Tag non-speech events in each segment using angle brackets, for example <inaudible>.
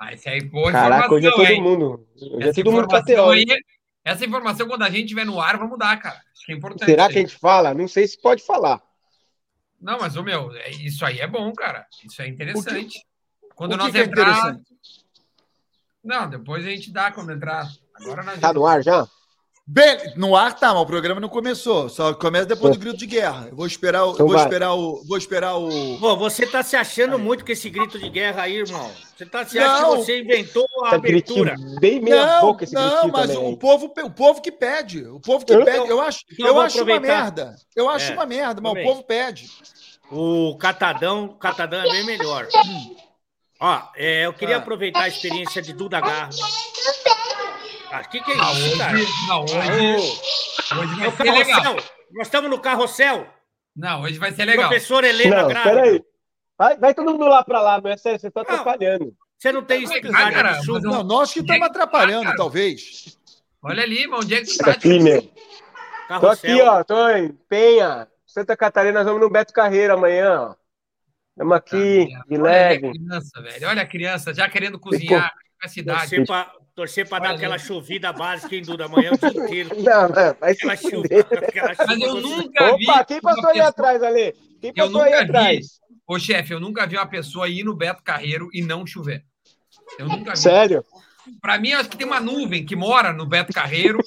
Ah, esse aí, boa Caraca, hoje é todo hein? mundo. Hoje é Essa todo mundo aí, essa informação, quando a gente estiver no ar, vamos dar, cara. Acho que é importante. Será isso que a gente fala? Não sei se pode falar. Não, mas, ô meu, é- isso aí é bom, cara. Isso é interessante. Quando O que nós que é entrar. Não, depois a gente dá quando entrar. Agora nós. Tá no ar já? Bem, no ar tá, mas o programa não começou. Só começa depois do grito de guerra. Eu vou esperar o. Então vou vai. esperar o. Vou esperar o. Pô, você tá se achando muito com esse grito de guerra aí, irmão. Você tá se achando que você inventou a Tá abertura. bem meia Não, boca esse não, mas também. o povo, o povo que pede. O povo que Eu- pede. Eu acho, Então eu vou acho uma merda. Eu acho É, uma merda, mas o povo pede. O Catadão, o Catadão é bem melhor. Ó, é, eu queria Ah. aproveitar a experiência de Duda Garro. Ah, que que é Ah, isso, cara? hoje, não, hoje, Ô, hoje é o vai ser legal. Nós estamos no carrossel. Não, hoje vai ser legal. Professora Helena Não, Grávida. peraí. Vai, vai todo mundo lá pra lá, é sério, vocês estão atrapalhando. Você não tem cara, de chuva. mas Não, nós que é estamos tá, atrapalhando, cara? talvez. Olha ali, irmão, onde é que tu Tá tá? aqui, meu. Tô aqui, ó. Tô em Penha, Santa Catarina. Nós vamos no Beto Carreiro amanhã, ó. Estamos aqui, de Olha ali a leve. criança, velho. Olha a criança já querendo cozinhar na cidade. Pra, torcer pra dar aquela chovida básica em Duda amanhã o dia inteiro. <laughs> Não, não, vai se Aquela chuva. Aquela chuva Mas eu nunca vi. Opa, quem passou aí pessoa- atrás, Ale? Quem Eu passou aí nunca vi. atrás? Ô, chefe, eu nunca vi uma pessoa ir no Beto Carreiro e não chover. Eu nunca vi. Sério? Pra mim, acho que tem uma nuvem que mora no Beto Carreiro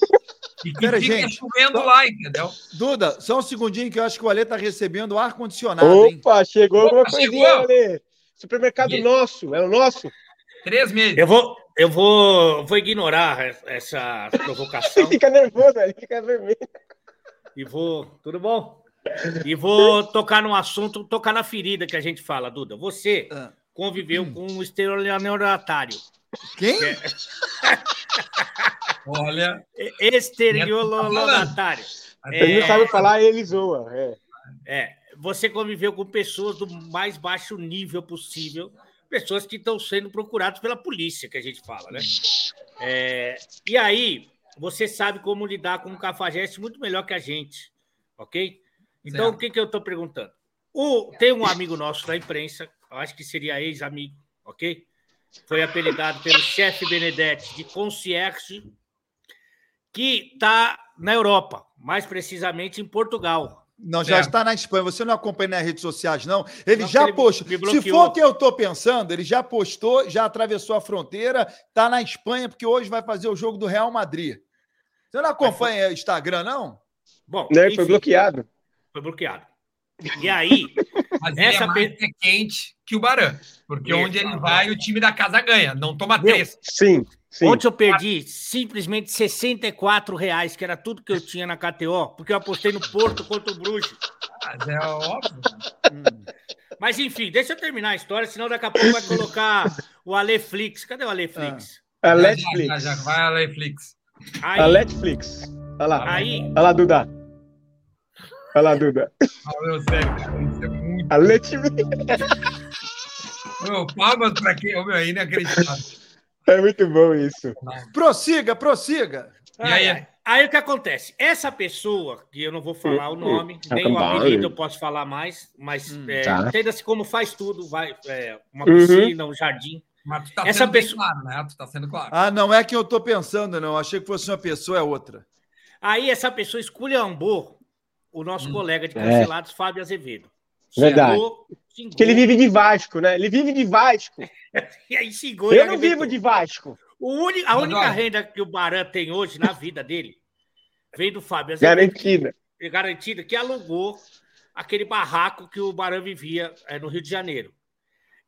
e que Pera, fica gente. chovendo lá, entendeu? Duda, só um segundinho que eu acho que o Ale tá recebendo ar-condicionado, hein? Opa, chegou alguma coisinha, chegou. Ale. Supermercado E- nosso, é o nosso. Três meses. Eu vou, eu vou, vou ignorar essa provocação <laughs> Fica nervoso, ele fica vermelho. e vou. Tudo bom? E vou tocar num assunto, tocar na ferida que a gente fala, Duda. Você Ah. conviveu com um estelionatário. Quem? <laughs> Olha. Estelionatário. Ele não É. sabe falar, ele zoa. É. É, você conviveu com pessoas do mais baixo nível possível, pessoas que estão sendo procuradas pela polícia, que a gente fala, né? <laughs> É, e aí, você sabe como lidar com um cafajeste muito melhor que a gente, ok? Então, Certo. o que, que eu estou perguntando? O, tem um amigo nosso da imprensa, eu acho que seria ex-amigo, ok? Foi apelidado pelo chefe Benedetti de concierge, que está na Europa, mais precisamente em Portugal. Não, já É. está na Espanha. Você não acompanha nas redes sociais, não? Ele Não, já ele postou. Se for o que eu estou pensando, ele já postou, já atravessou a fronteira, está na Espanha, porque hoje vai fazer o jogo do Real Madrid. Você não acompanha Instagram, não? Bom, Né, enfim, Foi bloqueado. Foi bloqueado. E aí, <laughs> Mas Essa é mais pe- quente que o Barã. Porque Isso. onde ele vai, o time da casa ganha. Não toma três. Sim, sim. ontem eu perdi simplesmente 64 reais, que era tudo que eu tinha na KTO, porque eu apostei no Porto contra o Bruges. Mas é óbvio. Mas enfim, deixa eu terminar a história, senão daqui a pouco vai colocar o Aleflix. Cadê o Aleflix? A Já, Netflix. Já, já, vai a Netflix. Aí, A Netflix. Olha lá. aí, Olha lá, Duda. Olha lá, Duda. Ah, meu, sério, cara, isso é muito. A Netflix. <laughs> Meu, palmas pra quem. Meu, é inacreditável. <laughs> É muito bom isso. Prossiga, prossiga. E aí? Aí o que acontece? Essa pessoa, que eu não vou falar o nome, Tá nem o apelido eu posso falar mais, mas Hum, é, tá. entenda-se como faz tudo, vai, é, uma Uhum. piscina, um jardim. Mas tu tá Essa sendo pessoa- claro, né? Tu tá sendo claro. Ah, não é quem eu estou pensando, não. Achei que fosse uma pessoa, é outra. Aí essa pessoa esculhambou o nosso Hum. colega de É. cancelados, Fábio Azevedo. Verdade. Xingou, Porque ele vive de Vasco, né? Ele vive de Vasco. <laughs> E aí xingou Eu não vivo de Vasco. O uni- a única renda que o Baran tem hoje na vida dele vem do Fábio. Garantida. que- garantida, que alugou aquele barraco que o Barão vivia eh, no Rio de Janeiro.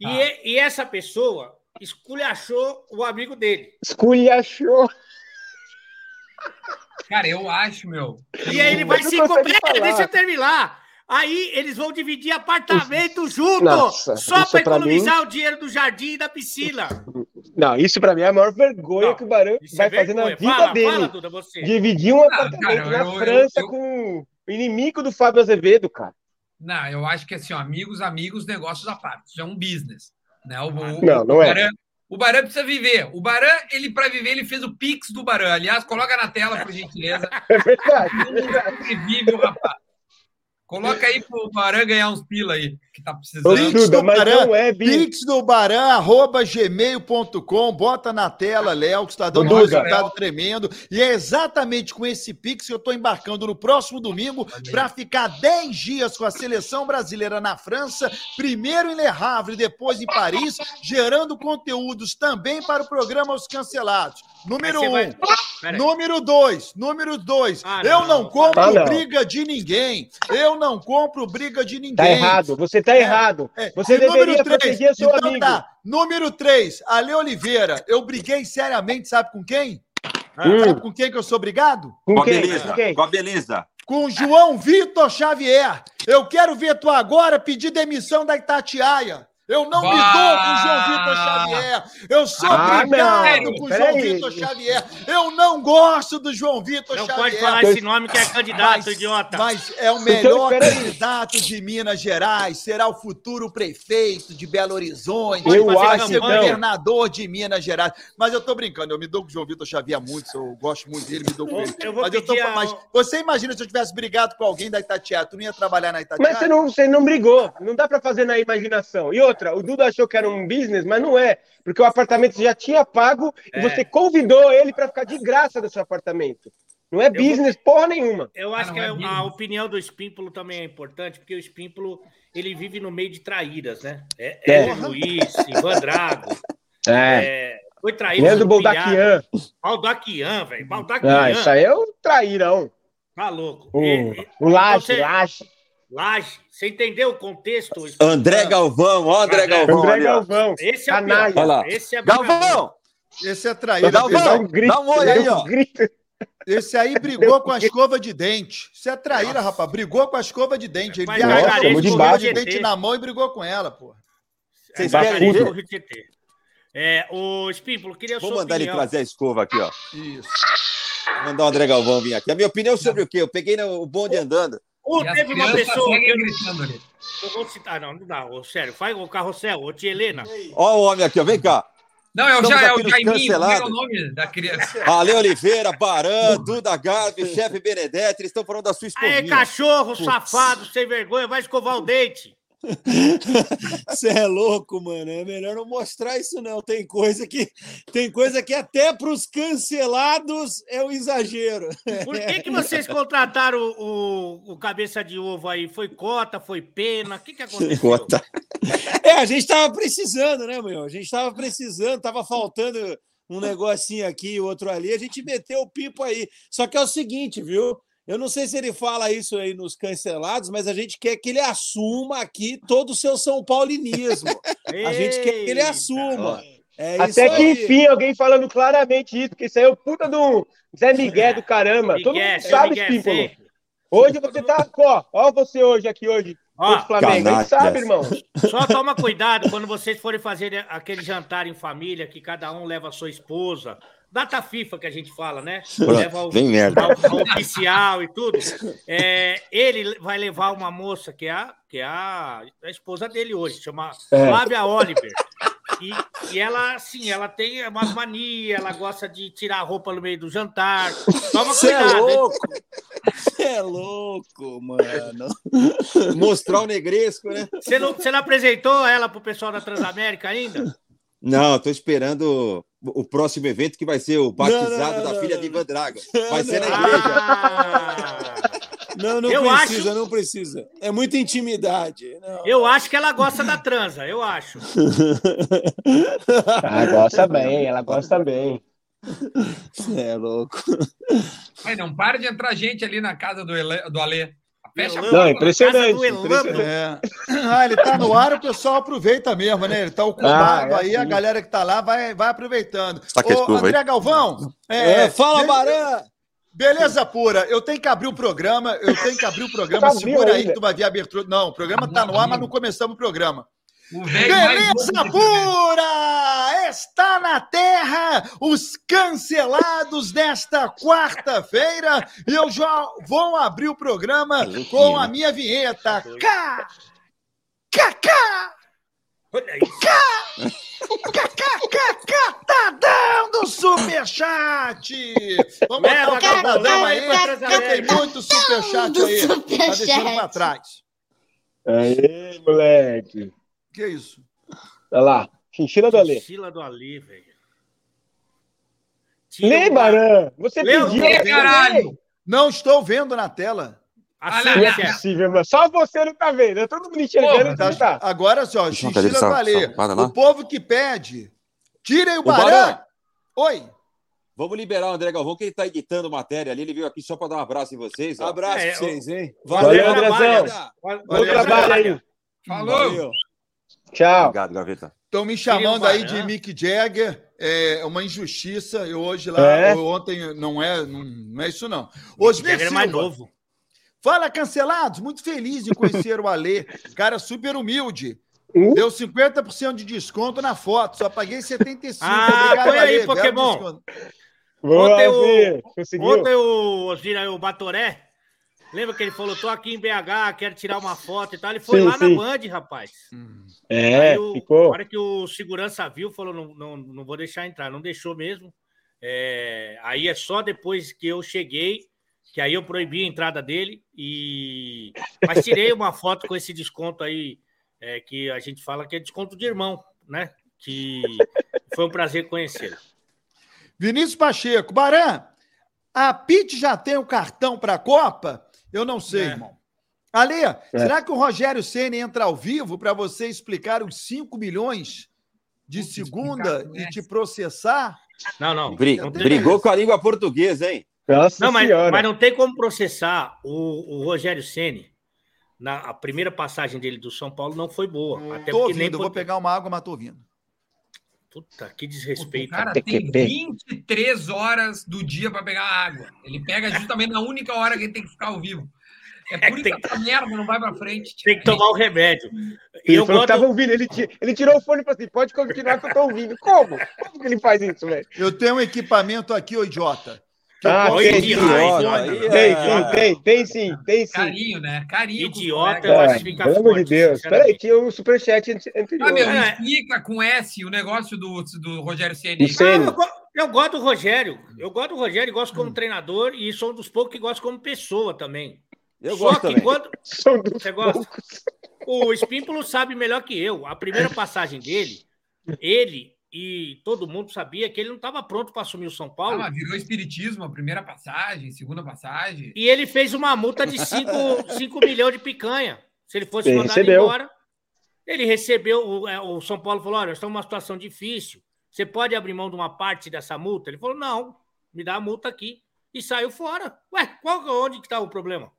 E, Ah. e- e essa pessoa esculachou o amigo dele. Esculhachou. Cara, eu acho, meu. E aí ele vai não se falar. Deixa eu terminar. Aí eles vão dividir apartamento junto, Nossa, só para pra economizar o dinheiro do jardim e da piscina. Não, isso pra mim é a maior vergonha Não, que o Barão Isso vai é fazer na vergonha. vida Fala, dele. fala, Duda, você. Dividir um Ah, apartamento cara, na eu- eu- França eu- com o inimigo do Fábio Azevedo, cara. Não, eu acho que assim, ó, amigos, amigos, negócios à parte. Isso é um business. Né? O, o- Não, não o é. Baran, o Baran precisa viver. O Baran, ele, para viver, ele fez o Pix do Baran. Aliás, coloca na tela, por gentileza. <laughs> É verdade. Ele vive o rapaz. Coloca aí pro Baran ganhar uns pila aí, que tá precisando. Pix do Baran, é business. Pix do Baran, arroba gmail.com, bota na tela, Léo, que está dando um resultado tremendo. E é exatamente com esse Pix que eu estou embarcando no próximo domingo para ficar 10 dias com a seleção brasileira na França, primeiro em Le Havre, depois em Paris, gerando conteúdos também para o programa Os Cancelados. Número um. vai-. Número dois, número dois. Ah, eu não. não compro Ah, não. briga de ninguém. Eu não compro briga de ninguém. Tá errado, você tá errado. É, Você e número deveria três, proteger seu então amigo. Tá. Número 3, Ale Oliveira. Eu briguei seriamente, sabe com quem? Hum. Sabe com quem que eu sou brigado? Com Com a quem? beleza. Com quem? Com a beleza. Com o João Vitor Xavier. Eu quero ver tu agora pedir demissão da Itatiaia. Eu não me dou com o João Vitor Xavier. Eu sou Ah, brigado não. com o. João Vitor Xavier. Eu não gosto do João Vitor Não Xavier. pode falar esse nome que é candidato, idiota. Mas é o melhor peraí. candidato de Minas Gerais, será o futuro prefeito de Belo Horizonte, Eu vai acho, ser então. governador de Minas Gerais. Mas eu tô brincando, eu me dou com o João Vitor Xavier muito, eu gosto muito dele, me dou com Eu- ele. eu vou Mas eu tô a- mas você imagina se eu tivesse brigado com alguém da Itatiaia, tu não ia trabalhar na Itatiaia? Mas você não, você não brigou. Não dá pra fazer na imaginação. E outra, o Duda achou que era um business, mas não é. Porque o apartamento já tinha pago É. e você convidou ele pra ficar de graça do seu apartamento. Não é business porra nenhuma. Eu acho Ah, que não é a, opinião do Espímpulo também é importante, porque o Espímpulo ele vive no meio de traíras, né? É, É. é. Luiz, Ivan Drago, É. é, foi traído. Leandro. Boldaquian. Baldaquian, velho. Baldaquian. Ah, isso aí é um trairão. Tá louco. Um, E- um laje, você- laje. Laje. Você entendeu o contexto? André Galvão, ó, André Galvão André. Galvão. Esse é o Canalha. pior. Olha lá. Esse é Galvão! Esse é traíra. Galvão! Dá um grito. Dá um oi aí, ó. grito. Esse aí brigou com a escova de dente. Isso é traíra, rapaz. Brigou com a escova de dente. Ele viajou com a escova de dente na mão e brigou com ela, porra. Vocês É, querem ver? É, o Espímpulo, queria Vou sua mandar ele opinião. trazer a escova aqui, ó. Isso. Mandar o André Galvão vir aqui. A minha opinião sobre o quê? Eu peguei o bonde andando. Ou E teve uma pessoa. seguem Eu, gritando ali. eu vou citar, não, não dá. ô, sério, faz o carrossel, ô tia Helena. Ó o homem aqui, ó. Vem cá. Não, é o, Estamos ja, é o nos Jaiminho, é cancelados. o nome da criança? <laughs> Ale Oliveira, Baran, Duda Garbi, chefe Benedetti, eles estão falando da sua escovinha. Aê, cachorro, safado, sem vergonha, vai escovar o dente. <laughs> Você é louco, mano. É melhor não mostrar isso, não. Tem coisa que tem coisa que até para os cancelados é um exagero. Por que, que vocês contrataram o, o, o cabeça de ovo aí? Foi cota, foi pena? O que, que aconteceu? Conta. É, a gente tava precisando, né, meu? A gente tava precisando, tava faltando um negocinho aqui outro ali. A gente meteu o pipo aí. Só que é o seguinte, viu? Eu não sei se ele fala isso aí nos cancelados, mas a gente quer que ele assuma aqui todo o seu São Paulinismo. A gente quer que ele assuma. É isso Até que aí. enfim, alguém falando claramente isso, porque isso aí é o puta do Zé Miguel do caramba. Todo Miguel, mundo seu sabe, Miguel sempre. Hoje você tá, ó, ó você hoje aqui hoje, Ó, o Flamengo. A gente canalhas. sabe, irmão. Só toma cuidado quando vocês forem fazer aquele jantar em família, que cada um leva a sua esposa. Data FIFA que a gente fala, né? Leva o, Vem merda. a- a oficial e tudo. É, ele vai levar uma moça que é a, que é a, a esposa dele hoje, chama É. Flávia Oliver. E, e ela, assim, ela tem umas manias, ela gosta de tirar a roupa no meio do jantar. Toma Você é cuidado. hein? louco. Você é louco, mano. <laughs> Mostrar o negresco, né? Você não, você não apresentou ela pro pessoal da Transamérica ainda? Não, tô esperando o próximo evento que vai ser o batizado Não, não, da não, filha não. de Ivan Drago. Vai ser na não. igreja. Ah, Não, não Eu precisa, acho- não precisa. É muita intimidade. Não. eu acho que ela gosta da transa, eu acho. <laughs> Ah, gosta bem, ela gosta bem. Você é louco. Ai, não para de entrar gente ali na casa do, Ele, do Alê. Fecha a Não, porta. Não, impressionante. Casa do Elano. impressionante. É. Ah, ele tá no ar, o pessoal aproveita mesmo, né? Ele tá ocupado Ah, é aí, a assim. galera que tá lá vai, vai aproveitando. Tá Ô, escova aí? André Galvão, É, é, fala, be- Baran! beleza pura. Eu tenho que abrir o programa, eu tenho que abrir o programa. Tá Segura aí ainda. que tu vai ver a abertura. Não, o programa tá no ar, mas não começamos o programa. Beleza pura! Está na terra os cancelados desta quarta-feira e eu já vou abrir o programa com a minha vinheta. K! Isso. KKKK tá dando super superchat! Vamos botar o Cafadão leva aí, tem muito superchat Do aí. Tá deixando pra trás. Aê, moleque. Que isso? Olha lá. Chinchila do Alê. Mochila do Ali, velho. Lê, o- Baran. Você Lê, pediu. Lê, caralho. Não estou vendo na tela. Assine, Não é possível, mano. Só você não tá vendo. É todo mundo enxergando. Não tá. Agora só, Valê. essa parada lá. O povo que pede. Tirem o Barã. Barã. Oi. Vamos liberar o André Galvão, que ele tá editando matéria ali. Ele veio aqui só para dar um abraço em vocês. ó. Abraço É, pra vocês, hein? Valeu, Valeu, Andrezão. Valeu, trabalho aí. Falou. Valeu. Tchau. Obrigado, Gaveta. Estão me chamando aí de. Mick Jagger. É uma injustiça. Eu hoje lá, É? eu ontem, não é, não, não é isso não. Osmir Jagger é mais Silva. novo. Fala, cancelados. Muito feliz em conhecer o Alê. Cara super humilde. Uh. Deu 50% de desconto na foto. Só paguei 75. Ah, põe aí, Pokémon. desconto. Boa, Ontem o-? Ontem o Osir aí, o Batoré, lembra que ele falou, tô aqui em BH, quero tirar uma foto e tal. Ele foi Sim, lá sim. na Band, rapaz. É, Aí o- ficou. A hora que o segurança viu, falou, não, não, não vou deixar entrar. Não deixou mesmo. É, aí é só depois que eu cheguei, que aí eu proibi a entrada dele. E... Mas tirei uma foto com esse desconto aí, é, que a gente fala que é desconto de irmão, né? Que foi um prazer conhecê-lo. Vinícius Pacheco. Baran, a Pete já tem o cartão para a Copa? Eu não sei, É. irmão. Ale, será que o Rogério Ceni entra ao vivo para você explicar os 5 milhões de Putz, segunda explicar, e te processar? Não, não. Bri- não Brigou com a língua portuguesa, hein? Nossa Não, mas, mas não tem como processar o, o Rogério Ceni. Na a primeira passagem dele do São Paulo não foi boa. Até tô porque ouvindo, nem eu vou pegar uma água, mas tô ouvindo. Puta, que O desrespeito. cara Tem tem que ver. 23 horas do dia para pegar água. Ele pega justamente na única hora que ele tem que ficar ao vivo. É por isso Tem que essa merda não vai para frente. Tem que tomar o remédio. E Ele eu falou gosto. ouvindo. Ele, ele tirou o fone e falou assim: pode continuar que eu tô ouvindo. Como? Como que ele faz isso, velho? Eu tenho um equipamento aqui, ô idiota. Ah, tem, ouvir tem, tem. Tem, sim, tem, tem sim, tem sim. Carinho, né? Carinho. Idiota, eu acho que fica pelo amor de Deus. Peraí, tinha o superchat ante- anterior. Ah, meu, É. explica com S o negócio do, do Rogério Ceni. Ah, eu, go- eu gosto do Rogério. Eu gosto do Rogério, gosto Hum. como treinador e sou um dos poucos que gosto como pessoa também. Eu Só gosto que também. quando <laughs> São dos você gosta, poucos. o Espímpolo sabe melhor que eu. A primeira passagem dele, ele e todo mundo sabia que ele não estava pronto para assumir o São Ah, Paulo. mas virou espiritismo a primeira passagem, segunda passagem. E ele fez uma multa de 5 <laughs> milhões de picanha. Se ele fosse Ele mandado recebeu. embora, ele recebeu. O, é, o São Paulo falou: olha, nós estamos numa situação difícil. Você pode abrir mão de uma parte dessa multa? Ele falou: não, me dá a multa aqui. E saiu fora. Ué, qual, onde que está o problema?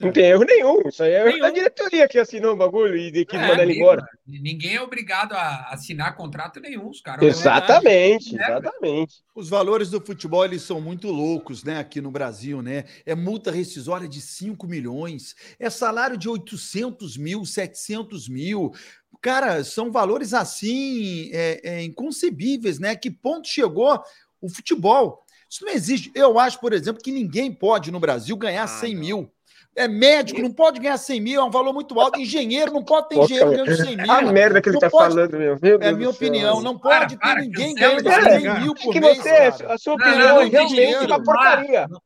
Não tem erro nenhum. Isso aí é Nenhum. da diretoria que assinou o bagulho e de- quis É, mandar ele embora. Ninguém é obrigado a assinar contrato nenhum, os caras. Exatamente, É, exatamente. Os valores do futebol eles são muito loucos, né? Aqui no Brasil, né? É multa rescisória de 5 milhões, é salário de 800 mil, 700 mil. Cara, são valores assim é, é, inconcebíveis, né? Que ponto chegou o futebol? Isso não existe. Eu acho, por exemplo, que ninguém pode no Brasil ganhar Ah, 100 não. mil. É médico, não pode ganhar 100 mil, é um valor muito alto. Engenheiro não pode ter engenheiro cara, ganhando 100 mil. A merda que ele Não tá pode- falando, meu. Meu É a minha opinião. Não Para, pode ter para, ninguém cancela ganhando esse 100 cara. mil É por que mês, você, cara. a sua Não, opinião não, é não tem realmente uma porcaria. O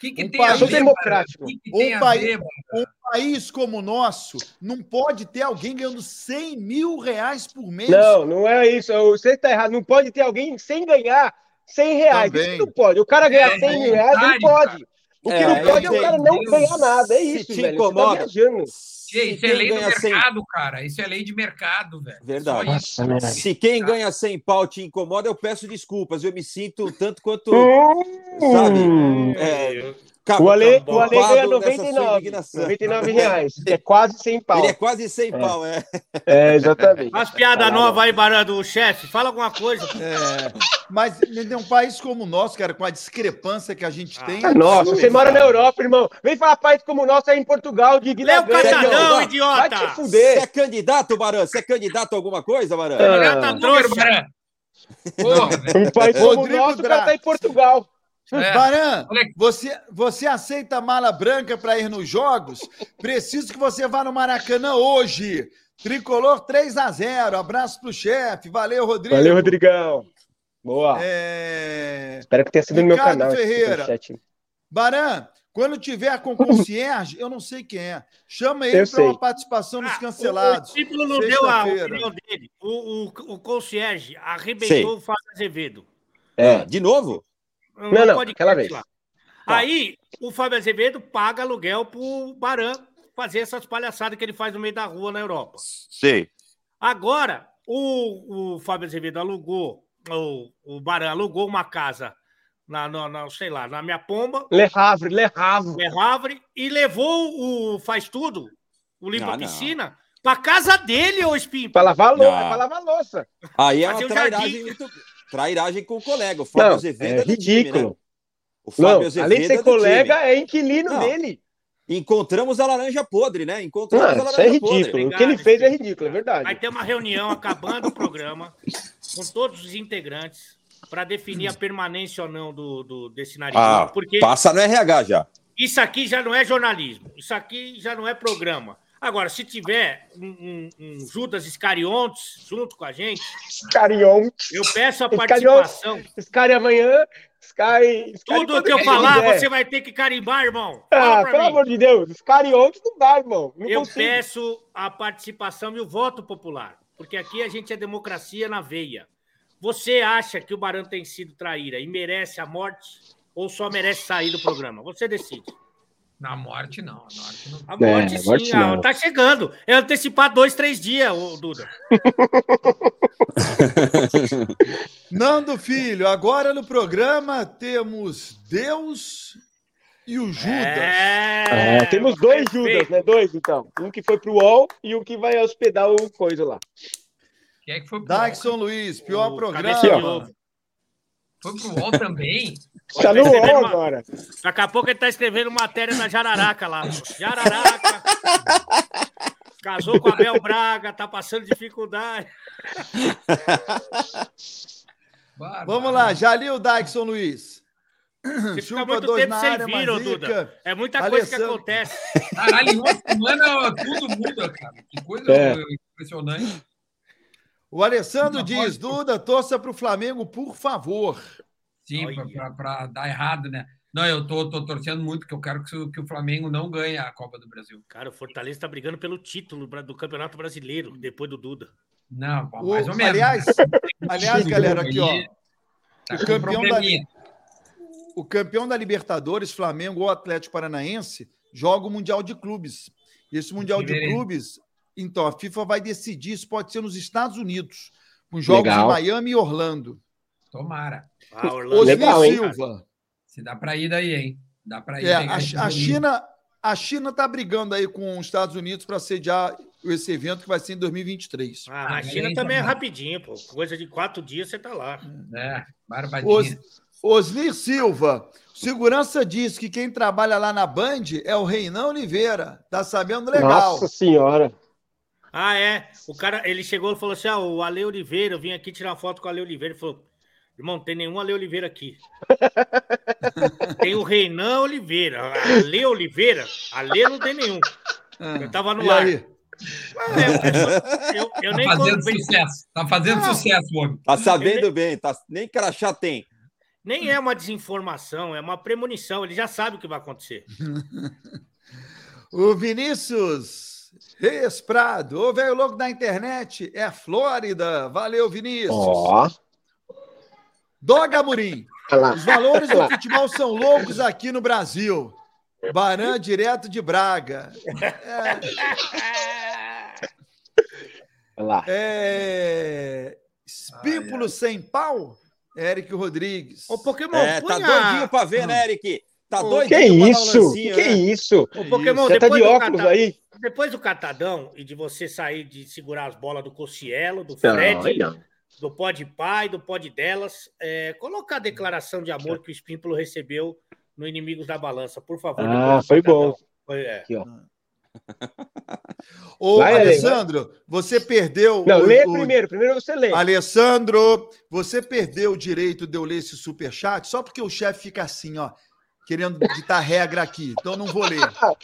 que, que Um tem a país ver, democrático. Que, Um país- ver, Um país como o nosso não pode ter alguém ganhando 100 mil reais por mês. Não, não é isso. Você tá errado. Não pode ter alguém sem ganhar 100 reais. Também. Isso não pode. O cara ganhar É, 100 mil é reais, verdade, ele pode. O que É, não pode é o cara não ganhar nada. É Se isso, te velho. incomoda. Você tá viajando. Isso é quem lei do mercado, cara. Isso é lei de mercado, velho. Verdade. Nossa, Se quem ganha 100 pau te incomoda, eu peço desculpas. Eu me sinto tanto quanto. <laughs> Hum. Sabe? É, O Ale, o Ale ganha dessa sua 99, indignação. 99 reais. É quase 100 pau. Ele é quase 100 pau, é. É, exatamente. As piadas novas aí, Barão, do chefe. Fala alguma coisa. É, mas em um país como o nosso, cara, com a discrepância que a gente Ah. tem. Ah, Nossa, você mora na Europa, irmão. Vem falar país como o nosso aí em Portugal, de Vila Lê o. Catadão, Vai idiota. te Você fuder. é candidato, Barão? Você é candidato a alguma coisa, Barão? Ah. Olha, tá trouxa. trouxa. Um país como o nosso, o cara tá em Portugal. É. Baran, você, você aceita mala branca para ir nos jogos? Preciso que você vá no Maracanã hoje. Tricolor 3 a 0 Abraço pro chefe. Valeu, Rodrigo. Valeu, Rodrigão. Boa. É... Espero que tenha sido no meu Ricardo canal. Ferreira. Baran, quando tiver com o concierge, eu não sei quem é. Chama ele para uma sei. participação nos Ah, cancelados. O, o Título não deu a opinião dele. O, o, o concierge arrebentou o Fábio Azevedo. É. De novo? Não, não, podcast aquela vez. lá. Tá. Aí, o Fábio Azevedo paga aluguel pro Baran fazer essas palhaçadas que ele faz no meio da rua na Europa. Sei. Agora, o, o Fábio Azevedo alugou, o, o Baran alugou uma casa na, na, na- sei lá, na minha pomba, Le Havre, Le Havre. Le Havre, e levou o Faz Tudo, o Limpa Ah, não. Piscina, pra casa dele, ô Espinho. Pra lavar, lou é lavar louça. Aí é Fazer uma o jardim. trairagem, muito... trairagem com o colega. O Fábio Não, Azevedo é do time, ridículo. né? O Fábio Não, Azevedo além de é ser do colega, time. é inquilino Não. dele. Encontramos a laranja podre, né? Encontramos a Não, laranja isso é podre. ridículo. o que ele fez é ridículo, é Vai verdade. ter uma reunião acabando o programa com todos os integrantes para definir a permanência ou não do, do, desse nariz. Ah, porque passa no RH já. isso aqui já não é jornalismo, isso aqui já não é programa. Agora, se tiver um, um- um Judas Iscariontes junto com a gente, Escarionte. eu peço a Iscariontes. participação. Sky amanhã. Sky. Sky Tudo quando que eu falar, quiser. você vai ter que carimbar, irmão. Fala Ah, pelo mim. amor de Deus. Escarionte não dá, irmão. Não Eu consigo. peço a participação e o voto popular, porque aqui a gente é democracia na veia. Você acha que o Barão tem sido traíra e merece a morte ou só merece sair do programa? Você decide. Na morte, não. A morte não. A morte, É, sim, morte ah, não. tá chegando. É antecipar dois, três dias, ô, Duda. <laughs> Nando Filho, agora no programa temos Deus e o Judas. É, É, temos dois. Judas, né? Dois, então. Um que foi pro UOL e um que vai hospedar o coisa lá. Quem é que foi pro Daxon Luiz, pior O programa. Foi pro UOL também? Tá no UOL uma- agora. Daqui a pouco ele tá escrevendo matéria na Jararaca lá. Jararaca. Casou com a Bel Braga, tá passando dificuldade. <laughs> Vamos lá, já li o Daxon Luiz. Você fica Chupa muito dois tempo sem vir, ô. Duda. É muita coisa que Alessandro. acontece. Caralho, em uma semana tudo muda, cara. Que coisa É. impressionante. O Alessandro Não, diz: pode. Duda, torça para o Flamengo, por favor. Sim, para dar errado, né? Não, eu tô, tô torcendo muito, que eu quero que, o- que o Flamengo não ganhe a Copa do Brasil. Cara, o Fortaleza tá brigando pelo título do Campeonato Brasileiro, depois do Duda. Não, bom, mais ou menos. aliás, aliás, <laughs> galera, aqui, ó. Tá o campeão da-. O campeão da Libertadores, Flamengo ou Atlético Paranaense, joga o Mundial de Clubes. Esse Mundial de. Clubes, então, a FIFA vai decidir se pode ser nos Estados Unidos, com jogos Legal. em Miami e Orlando. Tomara. Ah, Orlando. Osni Legal, hein? Silva. Se dá para ir daí, hein? Dá para ir. É, a, a. China a China está brigando aí com os Estados Unidos para sediar esse evento que vai ser em 2023. Ah, Ah, China também é rapidinho, pô. Coisa de quatro dias você tá lá. É, barbadinha. Os, Osnir Silva, segurança diz que quem trabalha lá na Band é o Reinão Oliveira. Tá sabendo legal. Nossa senhora. Ah, é. O cara, ele chegou e falou assim: ah, o Ale Oliveira, eu vim aqui tirar foto com o Ale Oliveira. Ele falou: irmão, não tem nenhum Ale Oliveira aqui. <laughs> tem o Reinan Oliveira. Ale Oliveira? Ale não tem nenhum. Ah, Eu tava no ar. aí? Ah, eu, eu- eu Tá nem fazendo sucesso. Tá fazendo sucesso, homem. Tá sabendo bem, tá... nem crachá tem. Nem é uma desinformação, é uma premonição. Ele já sabe o que vai acontecer. <laughs> O Vinícius Reis Prado, o velho louco da internet é Flórida. Valeu, Vinícius. Ó. Doga Amorim, lá. os valores do futebol são loucos aqui no Brasil. Baran direto de Braga. Olha lá. É... Espípulo sem pau? Eric Rodrigues. Ô, Pokémon, É, tá doidinho pra ver, né, Eric? Tá Ô, doidinho Que pra dar isso? Que né? isso? Ô, Pokémon, Você tá de óculos cata- aí? Depois do catadão e de você sair de segurar as bolas do Cossielo, do Não, Fred, aí não. Do Pod Pai, do Pod Delas, é, colocar a declaração de amor que o Espímpulo recebeu no Inimigos da Balança, por favor. Ah, foi bom. Foi, é. Aqui, ó. <laughs> Ô, Vai, Ale, Alessandro, você perdeu. Não, o- lê o- primeiro. Primeiro você lê. Alessandro, você perdeu o direito de eu ler esse superchat só porque o chefe fica assim, ó. Querendo ditar regra aqui, então não vou ler. Nós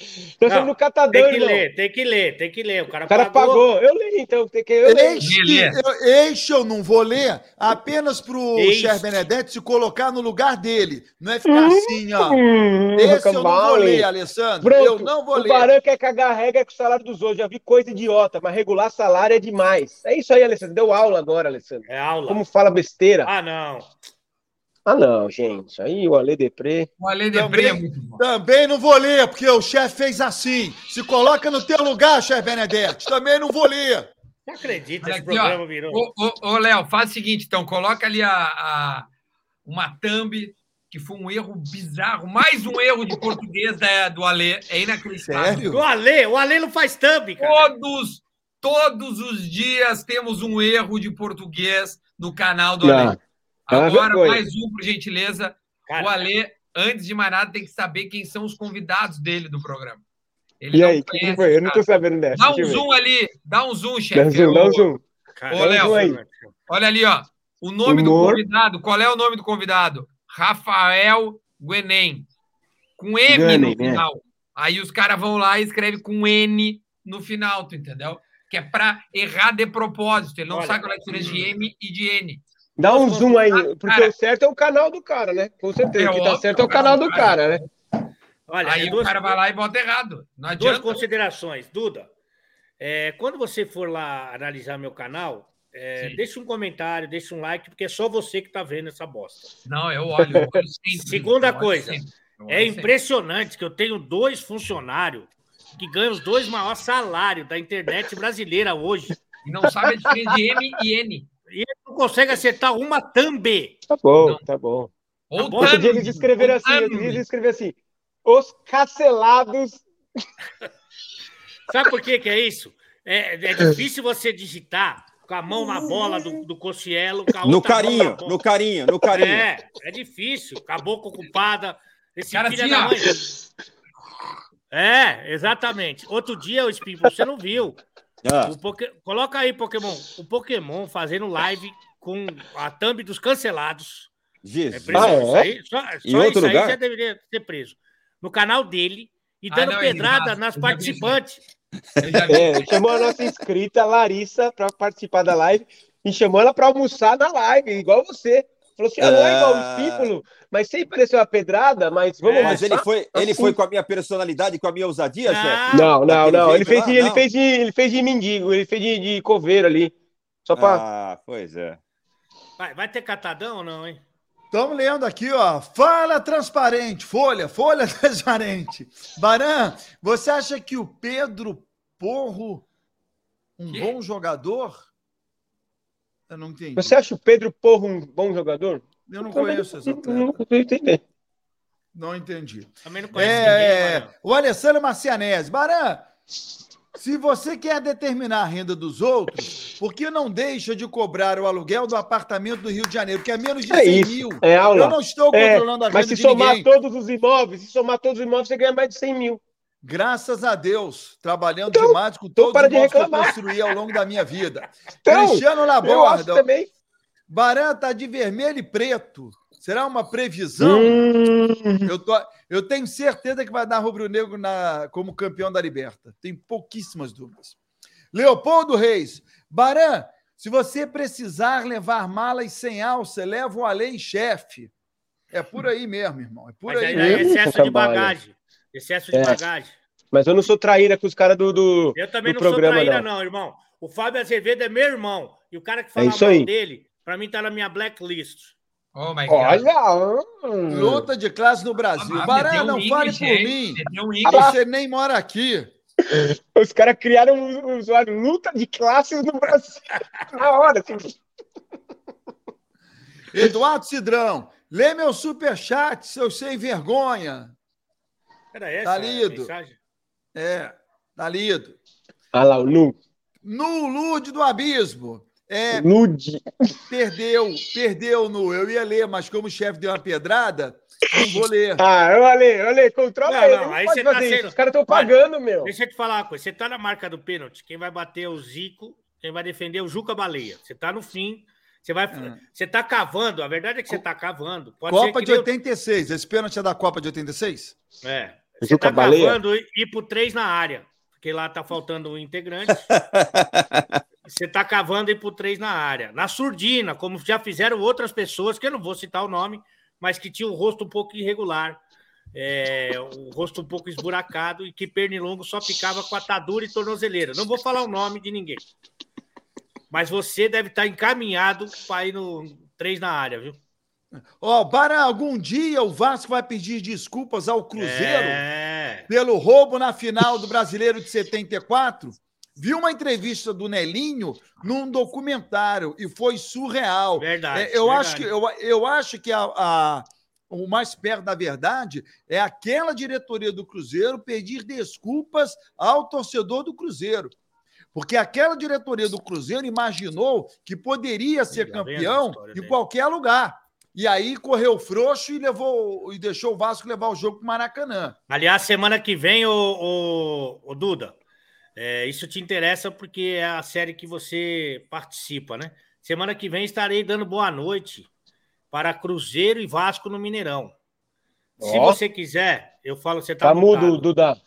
estamos no catador, Tem que irmão. ler, tem que ler, tem que ler. O cara, O cara pagou. Eu leio, então. Tem que... Eu leio. Lê, lê. eu, não vou ler apenas pro Este. Cher Benedetti se colocar no lugar dele. Não é ficar assim, ó. Hum, Esse eu não vou ler, Alessandro. Pronto, eu não vou o ler. Barão quer cagar a regra com o salário dos outros. Já vi coisa idiota, mas regular salário é demais. É isso aí, Alessandro. Deu aula agora, Alessandro. É aula. Como fala besteira. Ah, não. Ah, não, gente. Aí o Ale Depré. O Ale Debré é muito bom. Também não vou ler, porque o chefe fez assim. Se coloca no teu lugar, chefe Benedetti. Também não vou ler. Não acredita, Olha esse aqui, programa ó. virou. Ô, Léo, faz o seguinte, então, coloca ali a, a- uma thumb, que foi um erro bizarro, mais um erro de português da, do Ale, é inacreditável. Sério? O Ale, o Ale não faz thumb, cara. Todos, todos os dias temos um erro de português no canal do Não. Ale. Agora, mais um, por gentileza. Cara, O Ale, antes de mais nada, tem que saber quem são os convidados dele do programa. Ele E não aí, foi? Eu não tô sabendo dessa. Dá um zoom ali, dá um zoom, Dá um chefe. zoom, dá um zoom. Ô, Léo, aí. Olha ali, ó. O nome do Humor. convidado, qual é o nome do convidado? Rafael Guenem. Com M Guenem, no né? final. Aí os caras vão lá e escrevem com N no final, tu entendeu? Que é pra errar de propósito. Ele não Olha. sabe qual é a diferença de M e de N. Dá um zoom aí, Ah, porque cara. o certo é o canal do cara, né? Com certeza. É o que tá óbvio, certo é o canal do cara, né? Olha, Aí é o duas, cara vai lá e bota errado. Não duas considerações. Duda, é, quando você for lá analisar meu canal, é, deixa um comentário, deixa um like, porque é só você que tá vendo essa bosta. Não, eu olho. Eu olho sempre. <laughs> Segunda Eu olho coisa, sempre. Eu olho É sempre. impressionante que eu tenho dois funcionários que ganham os dois maiores salários da internet brasileira hoje. E não sabe a diferença de M e N. E ele não consegue acertar uma thumb. Tá bom, Não. tá bom. Ou bom. Outro dia eles escreveram assim, outro dia eles escreveram assim. Os cancelados. <laughs> Sabe por que, que é isso? É, é difícil você digitar com a mão na bola do, do Cossielo. com a No outra mão na carinho, bola. no carinho, no carinho. É, é difícil. Caboclo ocupada. Esse Cara, filho assim, da mãe. É, exatamente. Outro dia, o Spin, você não viu. Ah, O Poké- Coloca aí, Pokémon. O Pokémon fazendo live com a thumb dos cancelados. É Jesus. preso. Ah, é? Isso aí, só Em só outro isso aí lugar? já deveria ser preso. No canal dele e Ah, dando não, ele pedrada nas Eu já vi isso, participantes. Eu já vi. É, chamou a nossa inscrita, Larissa, para participar da live e chamou ela para almoçar na live, igual você. Falou assim: ah, não é igual o Ah. discípulo, mas sempre pareceu uma pedrada, mas vamos É, Mas ele foi, ele Assim. foi com a minha personalidade, com a minha ousadia, Não. chefe? Não, não, não. Ele fez, de, ele, Não? fez de, ele fez de mendigo, ele fez de, de coveiro ali. Só para. Ah, pois é. Vai, vai ter catadão ou não, hein? Estamos lendo aqui, ó. Fala transparente, folha, folha <laughs> transparente. Baran, você acha que o Pedro Porro, um Quê? bom jogador? Eu não entendi. Você acha o Pedro Porro um bom jogador? Eu não conheço esse Não atleta. consigo entender. Não entendi. Também não conhece ninguém, É, o Alessandro Marcianese. Baran, se você quer determinar a renda dos outros, por que não deixa de cobrar o aluguel do apartamento do Rio de Janeiro, que é menos de É 100 isso. mil? É aula. Eu não estou É, controlando a Mas renda se de somar ninguém. todos os imóveis, se somar todos os imóveis, você ganha mais de 100 mil. Graças a Deus, trabalhando Então, demais com para os de imóveis que eu construí ao longo da minha vida. <laughs> Então, Cristiano eu acho Laborda, também. Baran tá de vermelho e preto. Será uma previsão? Hum, Eu, tô- eu tenho certeza que vai dar rubro-negro na- como campeão da Liberta. Tem pouquíssimas dúvidas. Leopoldo Reis. Baran, se você precisar levar malas sem alça, leva o além chefe. É por aí mesmo, irmão. É por Mas aí. é mesmo. excesso de bagagem. Excesso de É. bagagem. mas eu não sou traíra com os caras do, do, Eu também do não programa, sou traíra, não. não. irmão. O Fábio Azevedo é meu irmão. E o cara que fala É isso mal aí. dele, pra mim tá na minha blacklist. Oh my God. Olha! hum. Luta de classe no Brasil. Ah, meteu um não fale por mim. Você nem mora aqui. <laughs> Os caras criaram um usuário luta de classes no Brasil. <laughs> Na hora, assim. Eduardo Cidrão, lê meu superchat, seu sem vergonha. Era essa Tá a lido. mensagem? É, tá lido. Olha lá, o Nu. No Lude do Abismo. É, Lude. perdeu, perdeu no. Eu ia ler, mas como o chefe deu uma pedrada, não vou ler. <laughs> Ah, olha, olha, controla Não, ele. não, Não, aí você tá sendo-. Os caras estão Olha, pagando, meu. Deixa eu te falar uma coisa. Você tá na marca do pênalti. Quem vai bater é o Zico, quem vai defender é o Juca Baleia. Você tá no fim. Você vai. É. Você tá cavando, a verdade é que você tá cavando. Pode Copa de nem o- 86. Esse pênalti é da Copa de 86? É. Você tá baleia? cavando e ir pro três na área. Porque lá tá faltando um integrante. <laughs> Você tá cavando e ir pro três na área. Na surdina, como já fizeram outras pessoas, que eu não vou citar o nome, mas que tinham o rosto um pouco irregular. é, o rosto um pouco esburacado e que pernilongo só ficava com atadura e tornozeleira. Não vou falar o nome de ninguém. Mas você deve estar encaminhado para ir no três na área, viu? Ó, para algum dia o Vasco vai pedir desculpas ao Cruzeiro É. pelo roubo na final do Brasileiro de 74? Vi uma entrevista do Nelinho num documentário e foi surreal. Verdade. É, eu, verdade. acho que, eu, eu acho que a, a- o mais perto da verdade é aquela diretoria do Cruzeiro pedir desculpas ao torcedor do Cruzeiro. Porque aquela diretoria do Cruzeiro imaginou que poderia ser campeão em dele. qualquer lugar. E aí correu frouxo e levou e deixou o Vasco levar o jogo para o Maracanã. Aliás, semana que vem, o, o, o Duda, é, isso te interessa porque é a série que você participa, né? Semana que vem estarei dando boa noite para Cruzeiro e Vasco no Mineirão. Se você quiser, eu falo, você tá, Tá mudo, Duda.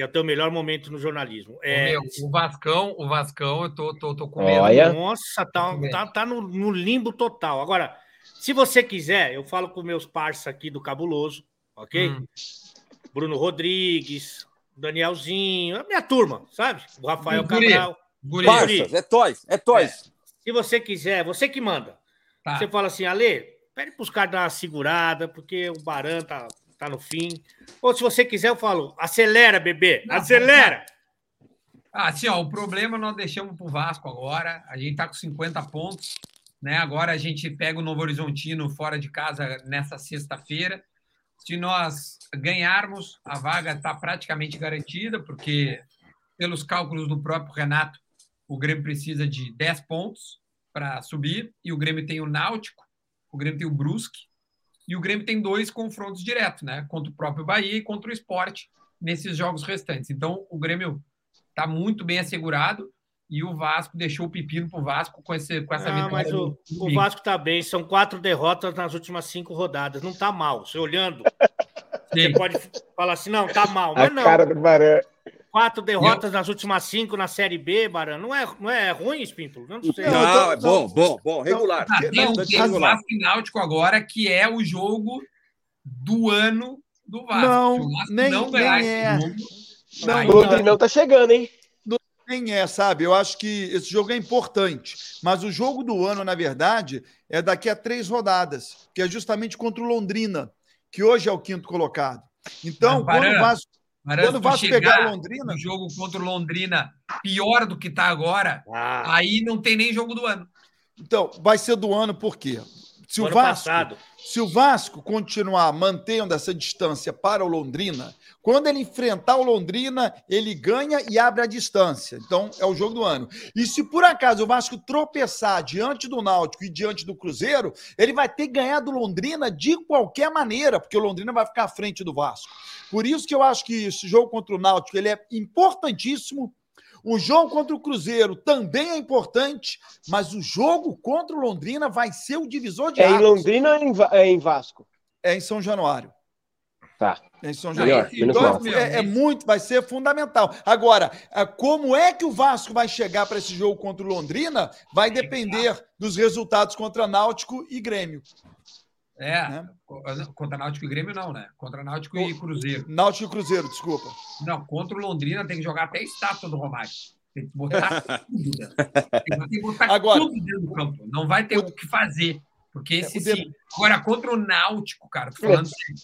Que é o teu melhor momento no jornalismo. É, meu, o Vascão, o Vascão, eu tô, tô, tô com medo. Olha. Nossa, tá, tá, tá no, no limbo total. Agora, se você quiser, eu falo com meus parceiros aqui do Cabuloso, ok? Hum. Bruno Rodrigues, Danielzinho, a minha turma, sabe? O Rafael guri. Cabral. Guri, Parças, é toys, é toys. Se você quiser, você que manda. tá. Você fala assim, Ale, pede para os caras dar uma segurada, porque o Baran tá, tá no fim. Ou se você quiser, eu falo, acelera, bebê, Não, acelera. Ah, assim, ó, o problema nós deixamos pro Vasco agora. A gente tá com 50 pontos, né? Agora a gente pega o Novo Horizontino fora de casa nessa sexta-feira. Se nós ganharmos, a vaga está praticamente garantida, porque, pelos cálculos do próprio Renato, o Grêmio precisa de 10 pontos para subir, e o Grêmio tem o Náutico, o Grêmio tem o Brusque, e o Grêmio tem dois confrontos diretos, né? Contra o próprio Bahia e contra o Esporte nesses jogos restantes. Então, o Grêmio está muito bem assegurado e o Vasco deixou o pepino para o Vasco com, esse, com essa Ah, vitória. mas o, o. Vasco tá bem, são quatro derrotas nas últimas cinco rodadas. Não tá mal. Você olhando, você Sim. pode falar assim, não, tá mal. A Mas não. cara do Baran. Quatro derrotas nas últimas cinco na Série B, Baran. Não é, não é ruim, Espímpolo? Eu Não sei. Não, Não, é bom, bom, bom, regular. Não, tá tem o regular. Vasco e Náutico agora, que é o jogo do ano do Vasco. Não, nem- não nem é. Não, aí O Londrinão tá chegando, hein? Nem é, sabe? Eu acho que esse jogo é importante. Mas o jogo do ano, na verdade, é daqui a três rodadas, que é justamente contra o Londrina, que hoje é o quinto colocado. Então, Mas, quando o Vasco, quando o Vasco pegar o Londrina, no jogo contra o Londrina pior do que está agora, Ah, aí não tem nem jogo do ano. então, vai ser do ano por quê? Se o ano Vasco passado. Se o Vasco continuar mantendo essa distância para o Londrina, quando ele enfrentar o Londrina, ele ganha e abre a distância. Então, é o jogo do ano. E se por acaso o Vasco tropeçar diante do Náutico e diante do Cruzeiro, ele vai ter que ganhar do Londrina de qualquer maneira, porque o Londrina vai ficar à frente do Vasco. Por isso que eu acho que esse jogo contra o Náutico ele é importantíssimo. O jogo contra o Cruzeiro também é importante, mas o jogo contra o Londrina vai ser o divisor de É em águas. Londrina ou é em é em Vasco? É em São Januário. Tá. É Melhor, Então, é, é muito, vai ser fundamental. Agora, ah, como é que o Vasco vai chegar para esse jogo contra o Londrina vai depender dos resultados contra Náutico e Grêmio. É, Né? contra Náutico e Grêmio não, né? Contra Náutico e Cruzeiro. Náutico e Cruzeiro, desculpa. Não, contra o Londrina tem que jogar até a estátua do Romário. Tem que botar <laughs> tudo dentro. Tem que botar Agora- tudo dentro do campo. Não vai ter o que fazer. Porque esse o de- sim. Agora, contra o Náutico, cara, tô falando sério,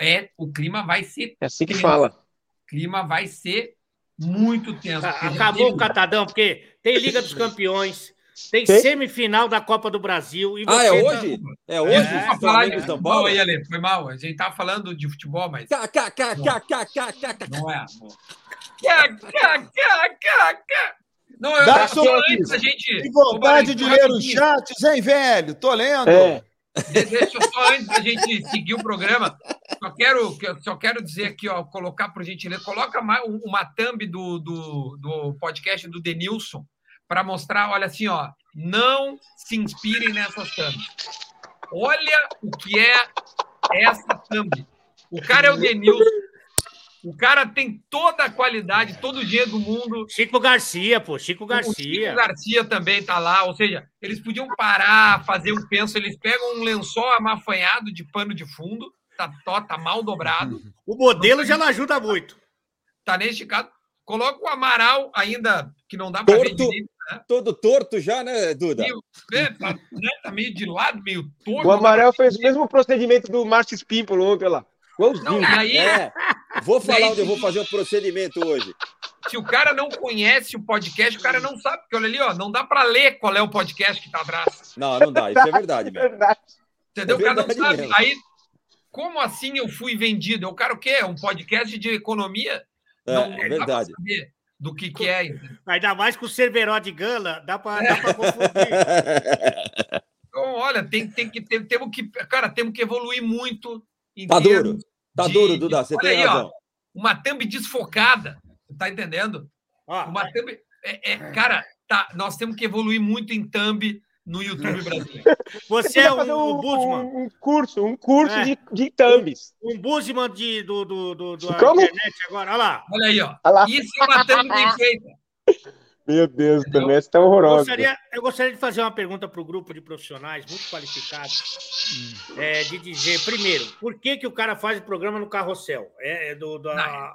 é, o clima vai ser. É assim que tenso. fala. O clima vai ser muito tenso. Acabou o catadão, porque tem Liga dos <laughs> Campeões, tem Tem? semifinal da Copa do Brasil. E Ah, é você tá- hoje? É Hoje, hoje? é, falar de São futebol Paulo? aí, Ale, foi mal. A gente tava falando de futebol, mas Cá, cá, cá, cá, cá, cá, cá, cá. não é. amor. Cá, cá, cá, cá, cá. Não, eu Dá só antes da gente. Que vontade de ler os chats, hein, velho? Tô lendo. É. De- Deixa eu só antes da gente seguir o programa, só quero, que- só quero dizer aqui, ó, colocar por gentileza, coloca mais um- uma thumb do, do, do podcast do Denilson, para mostrar, olha assim, ó, não se inspirem nessas thumbs. Olha o que é essa thumb. O cara é o Denilson. O cara tem toda a qualidade, todo o dinheiro do mundo. Chico Garcia, pô, Chico O Garcia. Chico Garcia também tá lá. Ou seja, eles podiam parar, fazer um penso. Eles pegam um lençol amafanhado de pano de fundo, tá, tó- tá mal dobrado, O modelo já não ajuda muito. tá nem esticado. Coloca o Amaral ainda, que não dá para ver Torto. direito. Todo torto já, né, Duda? Meio, é, tá, né, tá meio de lado, meio torto. O Amarelo fez o mesmo procedimento do Márcio Espímpolo ontem lá. Não, Igualzinho. aí, É. Vou falar Daí- onde eu vou fazer o procedimento hoje. se o cara não conhece o podcast, o cara não sabe. Porque olha ali, ó, não dá para ler qual é o podcast que tá atrás. Não, não dá. Isso é verdade, mesmo. <laughs> Verdade. Entendeu? É o cara não verdade sabe. mesmo. Aí, como assim eu fui vendido? Eu quero o quê? Um podcast de economia? É, não, é não dá pra verdade. Do que, que é. Ainda mais com o Cerveró de Gana, dá pra, dá pra confundir. <laughs> Então, olha, tem, tem que, tem, temos que. Cara, temos que evoluir muito. Em Tá duro. Tá de- duro, Duda. Você tem aí, ó. razão. Uma thumb desfocada. Tá entendendo? Ó, Uma thumb. É, é, cara, tá, nós temos que evoluir muito em thumb no YouTube brasileiro. você é o um, Busman, um- um curso, um curso É. de, de thumbs. um Busman de, do, do, do, do Como? internet agora. Olha lá. Olha aí, ó. Olha lá. Isso é uma thumb bem feita. Meu Deus, também essa tá Eu horrorosa. gostaria, eu gostaria de fazer uma pergunta para o grupo de profissionais muito qualificados. É, de dizer, primeiro, por que, que o cara faz o programa no carrossel? É, é do, da...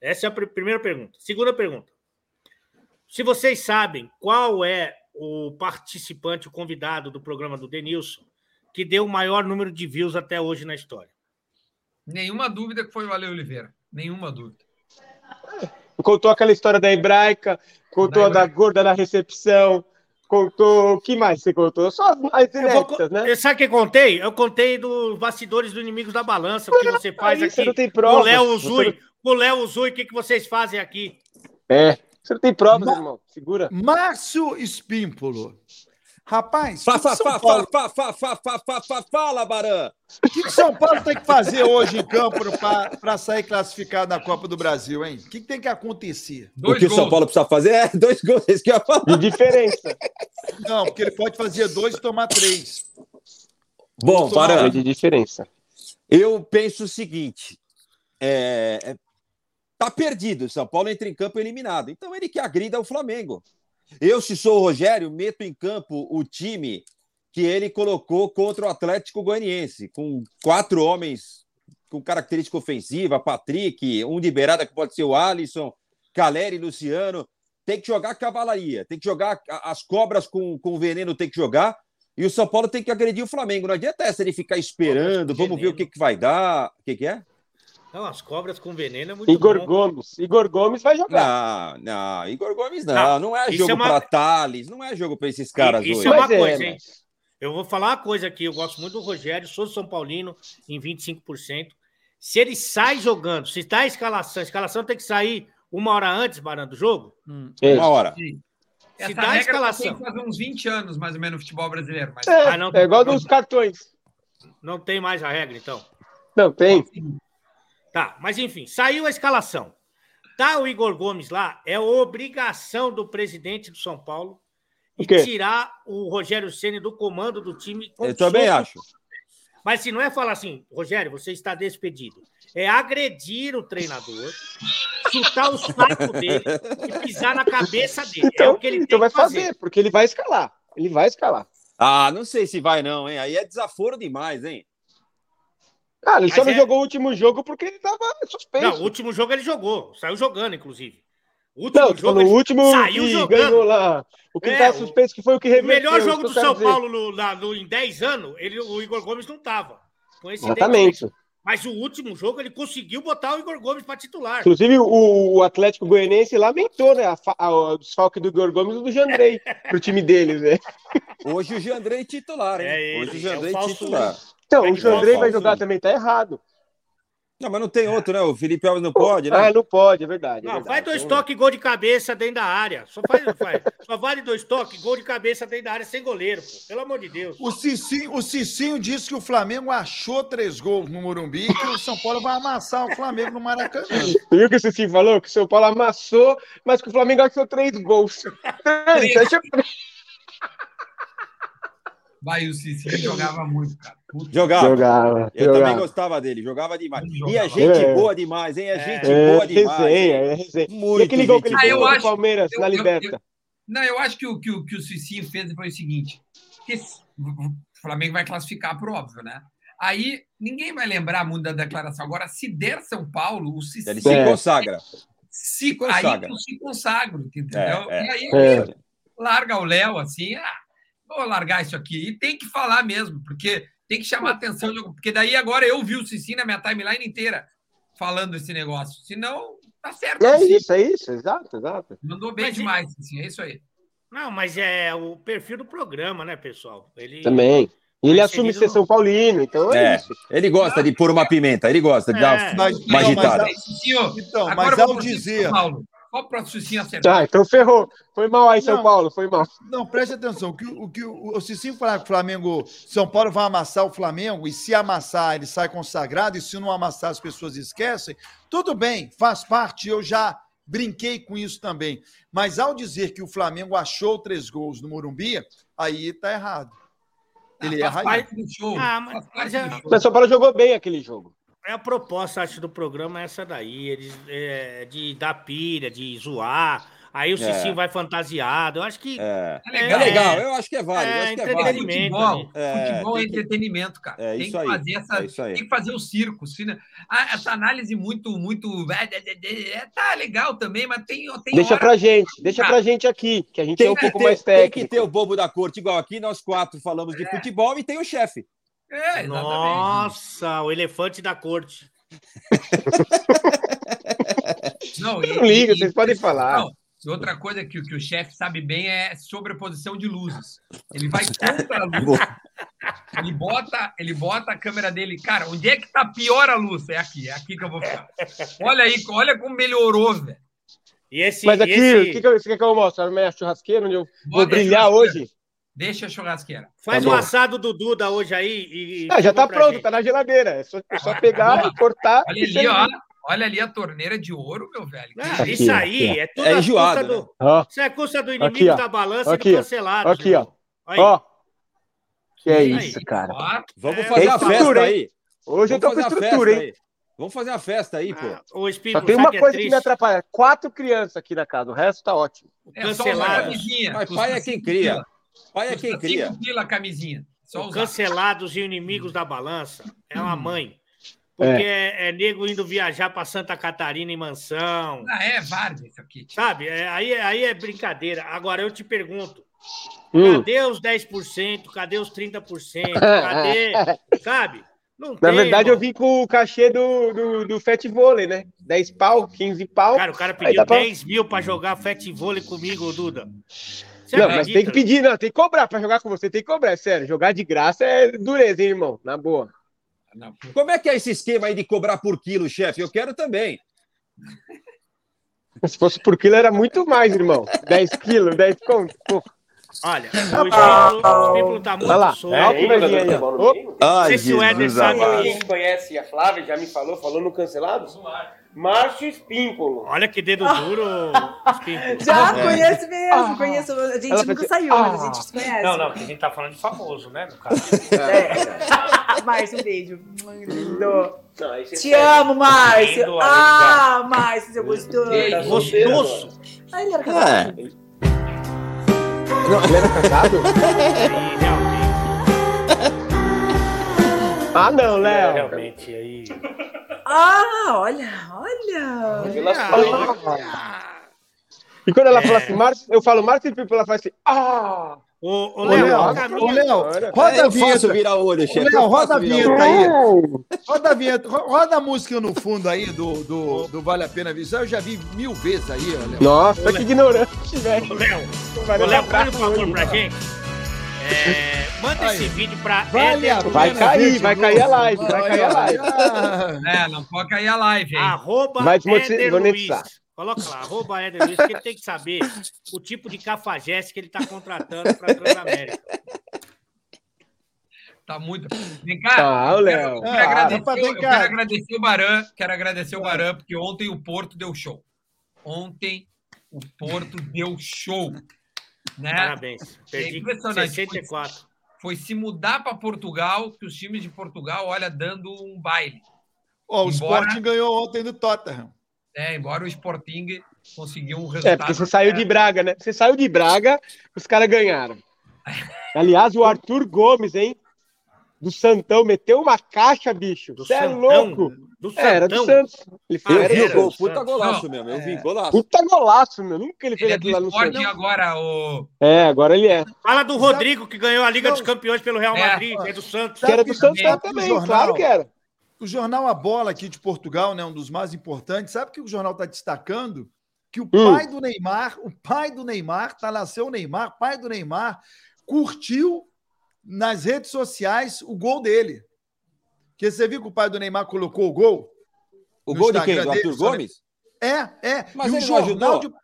Essa é a pr- primeira pergunta. Segunda pergunta. Se vocês sabem qual é o participante, o convidado do programa do Denilson, que deu o maior número de views até hoje na história. Nenhuma dúvida que foi o Ale Oliveira. Nenhuma dúvida. Contou aquela história da hebraica, contou Da a da gorda na recepção, contou. O que mais você contou? Só as inéditas, né? Sabe o que eu contei? Eu contei dos bastidores do Inimigos da Balança, o que você faz Aí você aqui. não tem O provas. Léo Você Uzui. O Léo Uzui, o que, que vocês fazem aqui? É. Você não tem provas, Ma- irmão. Segura. Márcio Espímpolo. Rapaz, Fa, o que fa, São fa, Paulo- fa, fa, fa, fa, fa, fa, fala, Baran. o que que São Paulo tem que fazer hoje em campo para sair classificado na Copa do Brasil, hein? O que, que tem que acontecer? O Dois que o São. Paulo precisa fazer é dois gols. É isso que eu ia falar. De diferença. Não, porque ele pode fazer dois e tomar três. Bom, Baran, de diferença. eu penso o seguinte. É, é, tá perdido. O São Paulo entra em campo eliminado. Então ele que agrida o Flamengo. Eu, se sou o Rogério, meto em campo o time que ele colocou contra o Atlético Goianiense, com quatro homens com característica ofensiva, Patrick, um de beirada que pode ser o Alisson, Caleri Luciano. Tem que jogar cavalaria, tem que jogar as cobras com, com veneno, tem que jogar. E o São Paulo tem que agredir o Flamengo. Não adianta essa ele ficar esperando, vamos ver o que, que vai dar. O que, que é? Não, as cobras com veneno é muito Igor bom. Gomes. Igor Gomes vai jogar. Não, não, Igor Gomes não. Não, Não, é isso jogo é uma- para Thales, não é jogo para esses caras Isso hoje. é uma Mas coisa, hein? mas- Eu vou falar uma coisa aqui. Eu gosto muito do Rogério, sou São Paulino em 25%. Se ele sai jogando, se está a escalação, a escalação tem que sair uma hora antes, Barão, do jogo. É. Uma hora. Sim. Se Essa dá a regra escalação. tem que fazer uns 20 anos, mais ou menos, no futebol brasileiro. Mas É, Ah, não. é igual dos cartões. Não tem mais a regra, então. Não, tem. Tá, mas enfim, saiu a escalação. Tá o Igor Gomes lá, é obrigação do presidente do São Paulo e tirar o Rogério Ceni do comando do time. com Eu também acho. Mas se não é falar assim, Rogério, você está despedido. É agredir o treinador, chutar o saco dele e pisar na cabeça dele. é Então, o que ele então tem vai que fazer. fazer, porque ele vai escalar. Ele vai escalar. Ah, não sei se vai não, hein? Aí é desaforo demais, hein? Cara, ele só não é- jogou o último jogo porque ele tava suspenso. Não, o último jogo ele jogou, saiu jogando, inclusive. O último Não, jogo falou, ele o último saiu que jogando. ganhou lá. O que É, tava o- suspenso que foi o que O reverteu. melhor jogo do São dizer. Paulo no, na- no- em 10 anos, ele, o Igor Gomes não estava. Exatamente. Mas o último jogo ele conseguiu botar o Igor Gomes para titular. Inclusive, o, o Atlético Goianiense lamentou, né? A, fa- a, o desfalque do Igor Gomes e do Jandrei <laughs> pro time deles, né? Hoje o Jandrei titular, hein? É ele, Hoje o é Jandrei o falso titular. Então, É o Jandrei vai falso, jogar também, tá errado. Não, mas não tem outro, né? O Felipe Alves não pode, né? Ah, não pode, é verdade. é Não, verdade. vai dois toques, gol de cabeça dentro da área. Só, faz, faz. Só vale dois toques, gol de cabeça dentro da área sem goleiro, pô. Pelo amor de Deus. O Cicinho, o Cicinho disse que o Flamengo achou três gols no Morumbi e que o São Paulo vai amassar o Flamengo no Maracanã. <laughs> Você viu o que o Cici falou? Que o São Paulo amassou, mas que o Flamengo achou três gols. <laughs> Três, achou- Vai, o Cicinho jogava muito, cara. Puta, Jogava. Jogava. Eu também jogava. gostava dele, jogava demais. Jogava. E é gente É. boa demais, hein? É gente É, boa demais. resenha, é resenha. Muito E aquele gol que ele Ah, fez o Palmeiras eu- na eu- Liberta. Não, eu acho que o que o, que o Cicinho fez foi o seguinte: que esse- o Flamengo vai classificar por óbvio, né? Aí ninguém vai lembrar muito da declaração. Agora, se der São Paulo, o Cicinho Ele se É. consagra. se, consagra. aí eu se consagro, entendeu? É, é. E aí É. larga o Léo assim, ah, vou largar isso aqui. E tem que falar mesmo, porque tem que chamar atenção, porque daí agora eu vi o Cicinho na minha timeline inteira falando esse negócio. Senão, tá certo. É isso, é isso, exato, exato. Mandou bem Mas demais, Cicinho, é isso aí. Não, mas é o perfil do programa, né, pessoal? Ele... Também. E ele Mas assume ser São Paulino, então é, É, isso. ele gosta de pôr uma pimenta, ele gosta de dar É. Mas, uma não, mas, agitada. a- Cicinho, então, mas ao dizer. São Paulo. Só para o Cicinho acertar. Tá, então ferrou. Foi mal aí, São Não. Paulo, foi mal. Não, preste atenção. O que o, que o, Cicinho falar que o Flamengo, São Paulo vai amassar o Flamengo, e se amassar, ele sai consagrado, e se não amassar, as pessoas esquecem. Tudo bem, faz parte, eu já brinquei com isso também. Mas ao dizer que o Flamengo achou três gols no Morumbi, aí tá errado. Ele Ah, erra aí. parte do show. Ah, mas- é-. Mas São Paulo jogou bem aquele jogo. É a proposta, acho, do programa é essa daí, eles, é, de dar pilha, de zoar. Aí o É. Cicinho vai fantasiado. Eu acho que. É. É É legal. legal, eu acho que é válido. É, eu acho que é entretenimento. válido. Futebol. É, futebol é tem que- entretenimento, cara. É tem isso que aí, fazer essa, é isso aí. tem que fazer o circo. se não- Ah, essa análise muito, muito, é, tá legal também, mas tem, tem Deixa hora- pra gente, deixa pra gente aqui, que a gente é Tem um que, pouco ter, mais tem que técnico. ter o bobo da corte, igual aqui nós quatro falamos de futebol e tem o chefe. É, exatamente. Nossa, o elefante da corte. <laughs> Não, Não liga, vocês podem falar. Não, e outra coisa que, o- que o chefe sabe bem é sobreposição de luzes. Ele vai contra a luz. Ele bota, ele bota a câmera dele. Cara, onde é que tá pior a luz? É aqui, é aqui que eu vou ficar. Olha aí, olha como melhorou, velho. E esse. Mas e aqui, esse- o que, que eu- você quer que eu mostre? A minha churrasqueira, onde eu vou Bota a brilhar hoje? Deixa a churrasqueira. Faz Tá o assado do Duda hoje aí e. Ah, já tá pronto, gente. tá na geladeira. É só, é só pegar e cortar. Olha e ali, ó. Olha ali a torneira de ouro, meu velho. Ah, isso? isso Aqui, aí aqui, é tudo É a enjoado, custa do. Ó, Isso é custa do inimigo Aqui, da balança Aqui, e do ó. cancelado. Aqui, ó. Aí. ó. Que é Isso aí. cara. Ó, Vamos É, fazer tem a festa aí. Hoje eu Vamos tô com fazer a festa estrutura, hein? aí. Vamos fazer a festa aí, pô. Ah, Ô, Espírito, Só tem uma que é coisa que me atrapalha. Quatro crianças aqui na casa, o resto tá ótimo. é Cancelado. Mas pai é quem cria. É Custa quem cria. pila a camisinha. Cancelados e inimigos da balança é Hum. uma mãe. Porque é, é nego indo viajar para Santa Catarina em mansão. Ah, é várzea isso aqui. Sabe? É, aí, é- aí é brincadeira. Agora eu te pergunto: Hum. cadê os 10%? Cadê os 30%? Cadê? <laughs> Sabe? Não Na tem, verdade, eu irmão. vim com o cachê do, do, do Fat Vôlei, né? 10 pau, 15 pau. Cara, o cara pediu dá pra- 10 mil para jogar fete vôlei comigo, Duda. Você não, mas acredita? tem que pedir, não. Tem que cobrar pra jogar com você. Tem que cobrar, é sério. Jogar de graça é dureza, hein, irmão? Na boa. Não, Como é que é esse esquema aí de cobrar por quilo, chefe? Eu quero também. Se fosse por quilo, era muito mais, irmão. 10 quilos, 10 conto. Pô, Olha, o Espírito, o Espírito tá muito Olha lá. solto. É, que vai vir aí, ó. Sei se o Éder sabe Quem conhece a Flávia já me falou, falou no cancelado? Márcio Espímpolo. Olha que dedo duro, <laughs> Espírito. Já É. conheço mesmo, Ah. conheço. A gente Ela nunca fazia- saiu, mas a Ah. gente se conhece. Não, não, que a gente tá falando de famoso, né? No caso. É. Márcio, um beijo. Lindo. Não, Te pega. amo, Márcio. Lindo, Ah, Márcio, seu gostoso. Tá Gostoso. Ah, ele era casado. Não, ele era casado? <laughs> Ah, não, Léo. realmente aí. Ah, olha, olha. E quando ela É. fala assim, Márcio, eu falo Márcio Espímpolo, ela fala assim, ah! Ô, ô Ô, Léo, Léo, o ô. Léo, Olha. roda É, a eu faço vinheta. virar olho, Ô, chefe. Léo, eu roda a olho. vinheta aí. Roda a vinheta, ro- roda a música no fundo aí do, do, do Vale a Pena Visar. Eu já vi mil vezes aí, olha. Nossa, que ignorante, velho. Ô, Léo, Vai ô, Léo, faz um favor pra gente. É, Manda Aí. esse vídeo pra Vale Éder Vai cair, vai cair a live, vai cair a live. É, não pode cair a live, hein? Arroba Vai Éder Luiz. Coloca lá, arroba Éder Luiz, porque ele tem que saber o tipo de cafajeste que ele tá contratando pra Transamérica. Tá muito. Vem cá. Tá, o eu Léo. quero, eu quero Ah, agradecer, eu quero agradecer o Baran, quero agradecer o Baran, porque ontem o Porto deu show. Ontem o Porto deu show. Né? Parabéns. Perdi É impressionante. 64. Foi se mudar para Portugal, que os times de Portugal, olha, dando um baile. Ó, o Embora- Sporting ganhou ontem do Tottenham. É, embora o Sporting conseguiu um É, resultado. porque você saiu de Braga, né? Você saiu de Braga, os caras ganharam. <laughs> Aliás, o Arthur Gomes, hein? Do Santão, meteu uma caixa, bicho. Você é louco. Do É, era do. Santos. Ele Ah, fez, Eu era vi do o gol, puta golaço Não, mesmo. Eu é. vi golaço. Puta golaço, meu. Nunca ele fez Ele é aquilo lá no Santos. agora, o. É, agora ele é. Fala do Rodrigo, que ganhou a Liga Não. dos Campeões pelo Real É. Madrid, é do Santos. Que era do Santos também, jornal. claro que era. O jornal A Bola aqui de Portugal, né, um dos mais importantes, sabe o que o jornal está destacando? Que o Hum. pai do Neymar, o pai do Neymar, tá nasceu o Neymar, pai do Neymar, curtiu nas redes sociais o gol dele. Porque você viu que o pai do Neymar colocou o gol? O gol de quem? Instagram Do Arthur dele, Gomes? É, é. Mas e o ele jornal ajudou? de.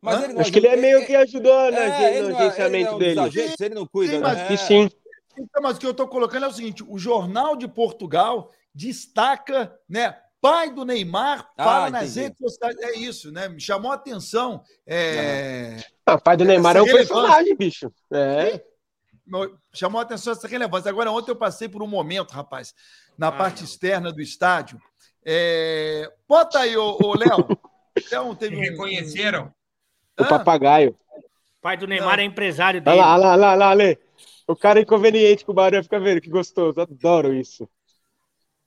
Mas ele Acho que ele é meio que ajudou né, É, no é- não é agenciamento um dele. agentes, ele não cuida. Sim, mas né? Que sim. Então, mas o que eu estou colocando é o seguinte: o Jornal de Portugal destaca, né? Pai do Neymar fala Ah, nas redes sociais. É isso, né? Me chamou a atenção. É, Ah, o pai do Neymar é um relevância. personagem, bicho. É. Chamou a atenção essa relevância. Agora, ontem eu passei por um momento, rapaz, na Ah, parte não. externa do estádio. É, Bota aí, ô, ô Léo. Então, <laughs> teve um- Reconheceram. O papagaio. O pai do Neymar Não. é empresário Olha dele. lá, olha lá, olha lá, olha lá, Lê. O cara é inconveniente com o barulho, fica vendo que gostoso. Adoro isso.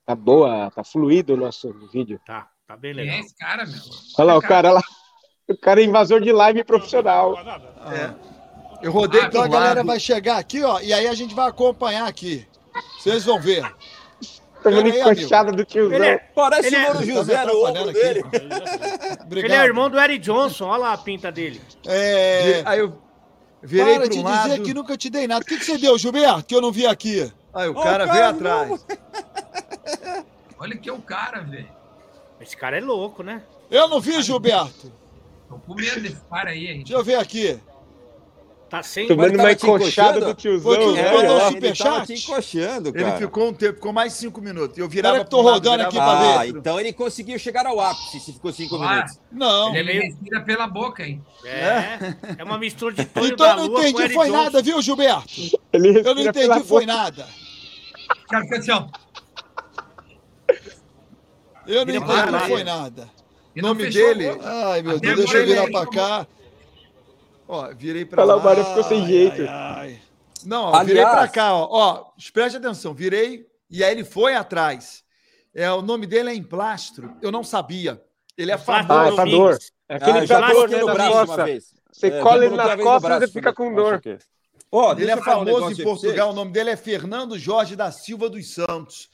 Tá boa, tá fluido o nosso vídeo. Tá, tá bem Quem é legal. esse cara, meu? Olha lá, o cara lá. O cara é invasor de live profissional. É. Eu rodei Ah, então a do galera vai chegar aqui, ó, e aí a gente vai acompanhar aqui. Vocês vão ver. Vendo Pera aí, encoxada do tiozão. Ele é, Parece Ele o é- Moro Tá José no ombro aqui, dele. Obrigado. ele é <laughs> irmão do Eric Johnson, olha lá a pinta dele. É... Aí eu. Virei Para de um lado. dizer que nunca te dei nada. O que, que você deu, Gilberto, que eu não vi aqui? Aí o Ó, cara o veio cara atrás. <laughs> Olha que é o cara, velho. Esse cara é louco, né? Eu não vi, Gilberto. Tô com medo desse cara aí, hein? Deixa eu ver aqui. Tá sem. Tava uma encoxada do tiozão. Foi que né? mandou Ele tava superchat? te encoxando, Ele cara. ficou um tempo, ficou mais cinco minutos. Eu virava Pera que tô um rodando aqui pra ver. Ah, então ele conseguiu chegar ao ápice se ficou cinco Ah, minutos. Não. Ele é Ele meio- respira pela boca, hein? É, é uma mistura de Tonho Então eu não entendi, foi nada, viu, Gilberto? Ele Eu não entendi, foi boca. nada. O cara fica assim, ó. Eu não entendi, foi nada. Ele Nome dele? Ai, meu Deus, deixa eu virar ele pra cá. Ó, virei pra Olha lá, Mário ficou sem jeito. Ai, ai. Não, ó, virei Aliás- pra cá, ó. ó. Preste atenção, virei e aí ele foi atrás. É, o nome dele é Emplastro. Eu não sabia. Ele é Emplastro famoso. Ah, é Domingos. dor. É aquele Ah, coloquei né, no da braço uma costa. vez. Você É, cola ele no costas e fica com dor. que- Ó, Ele é um famoso negócio em Portugal. O nome dele é Fernando Jorge da Silva dos Santos.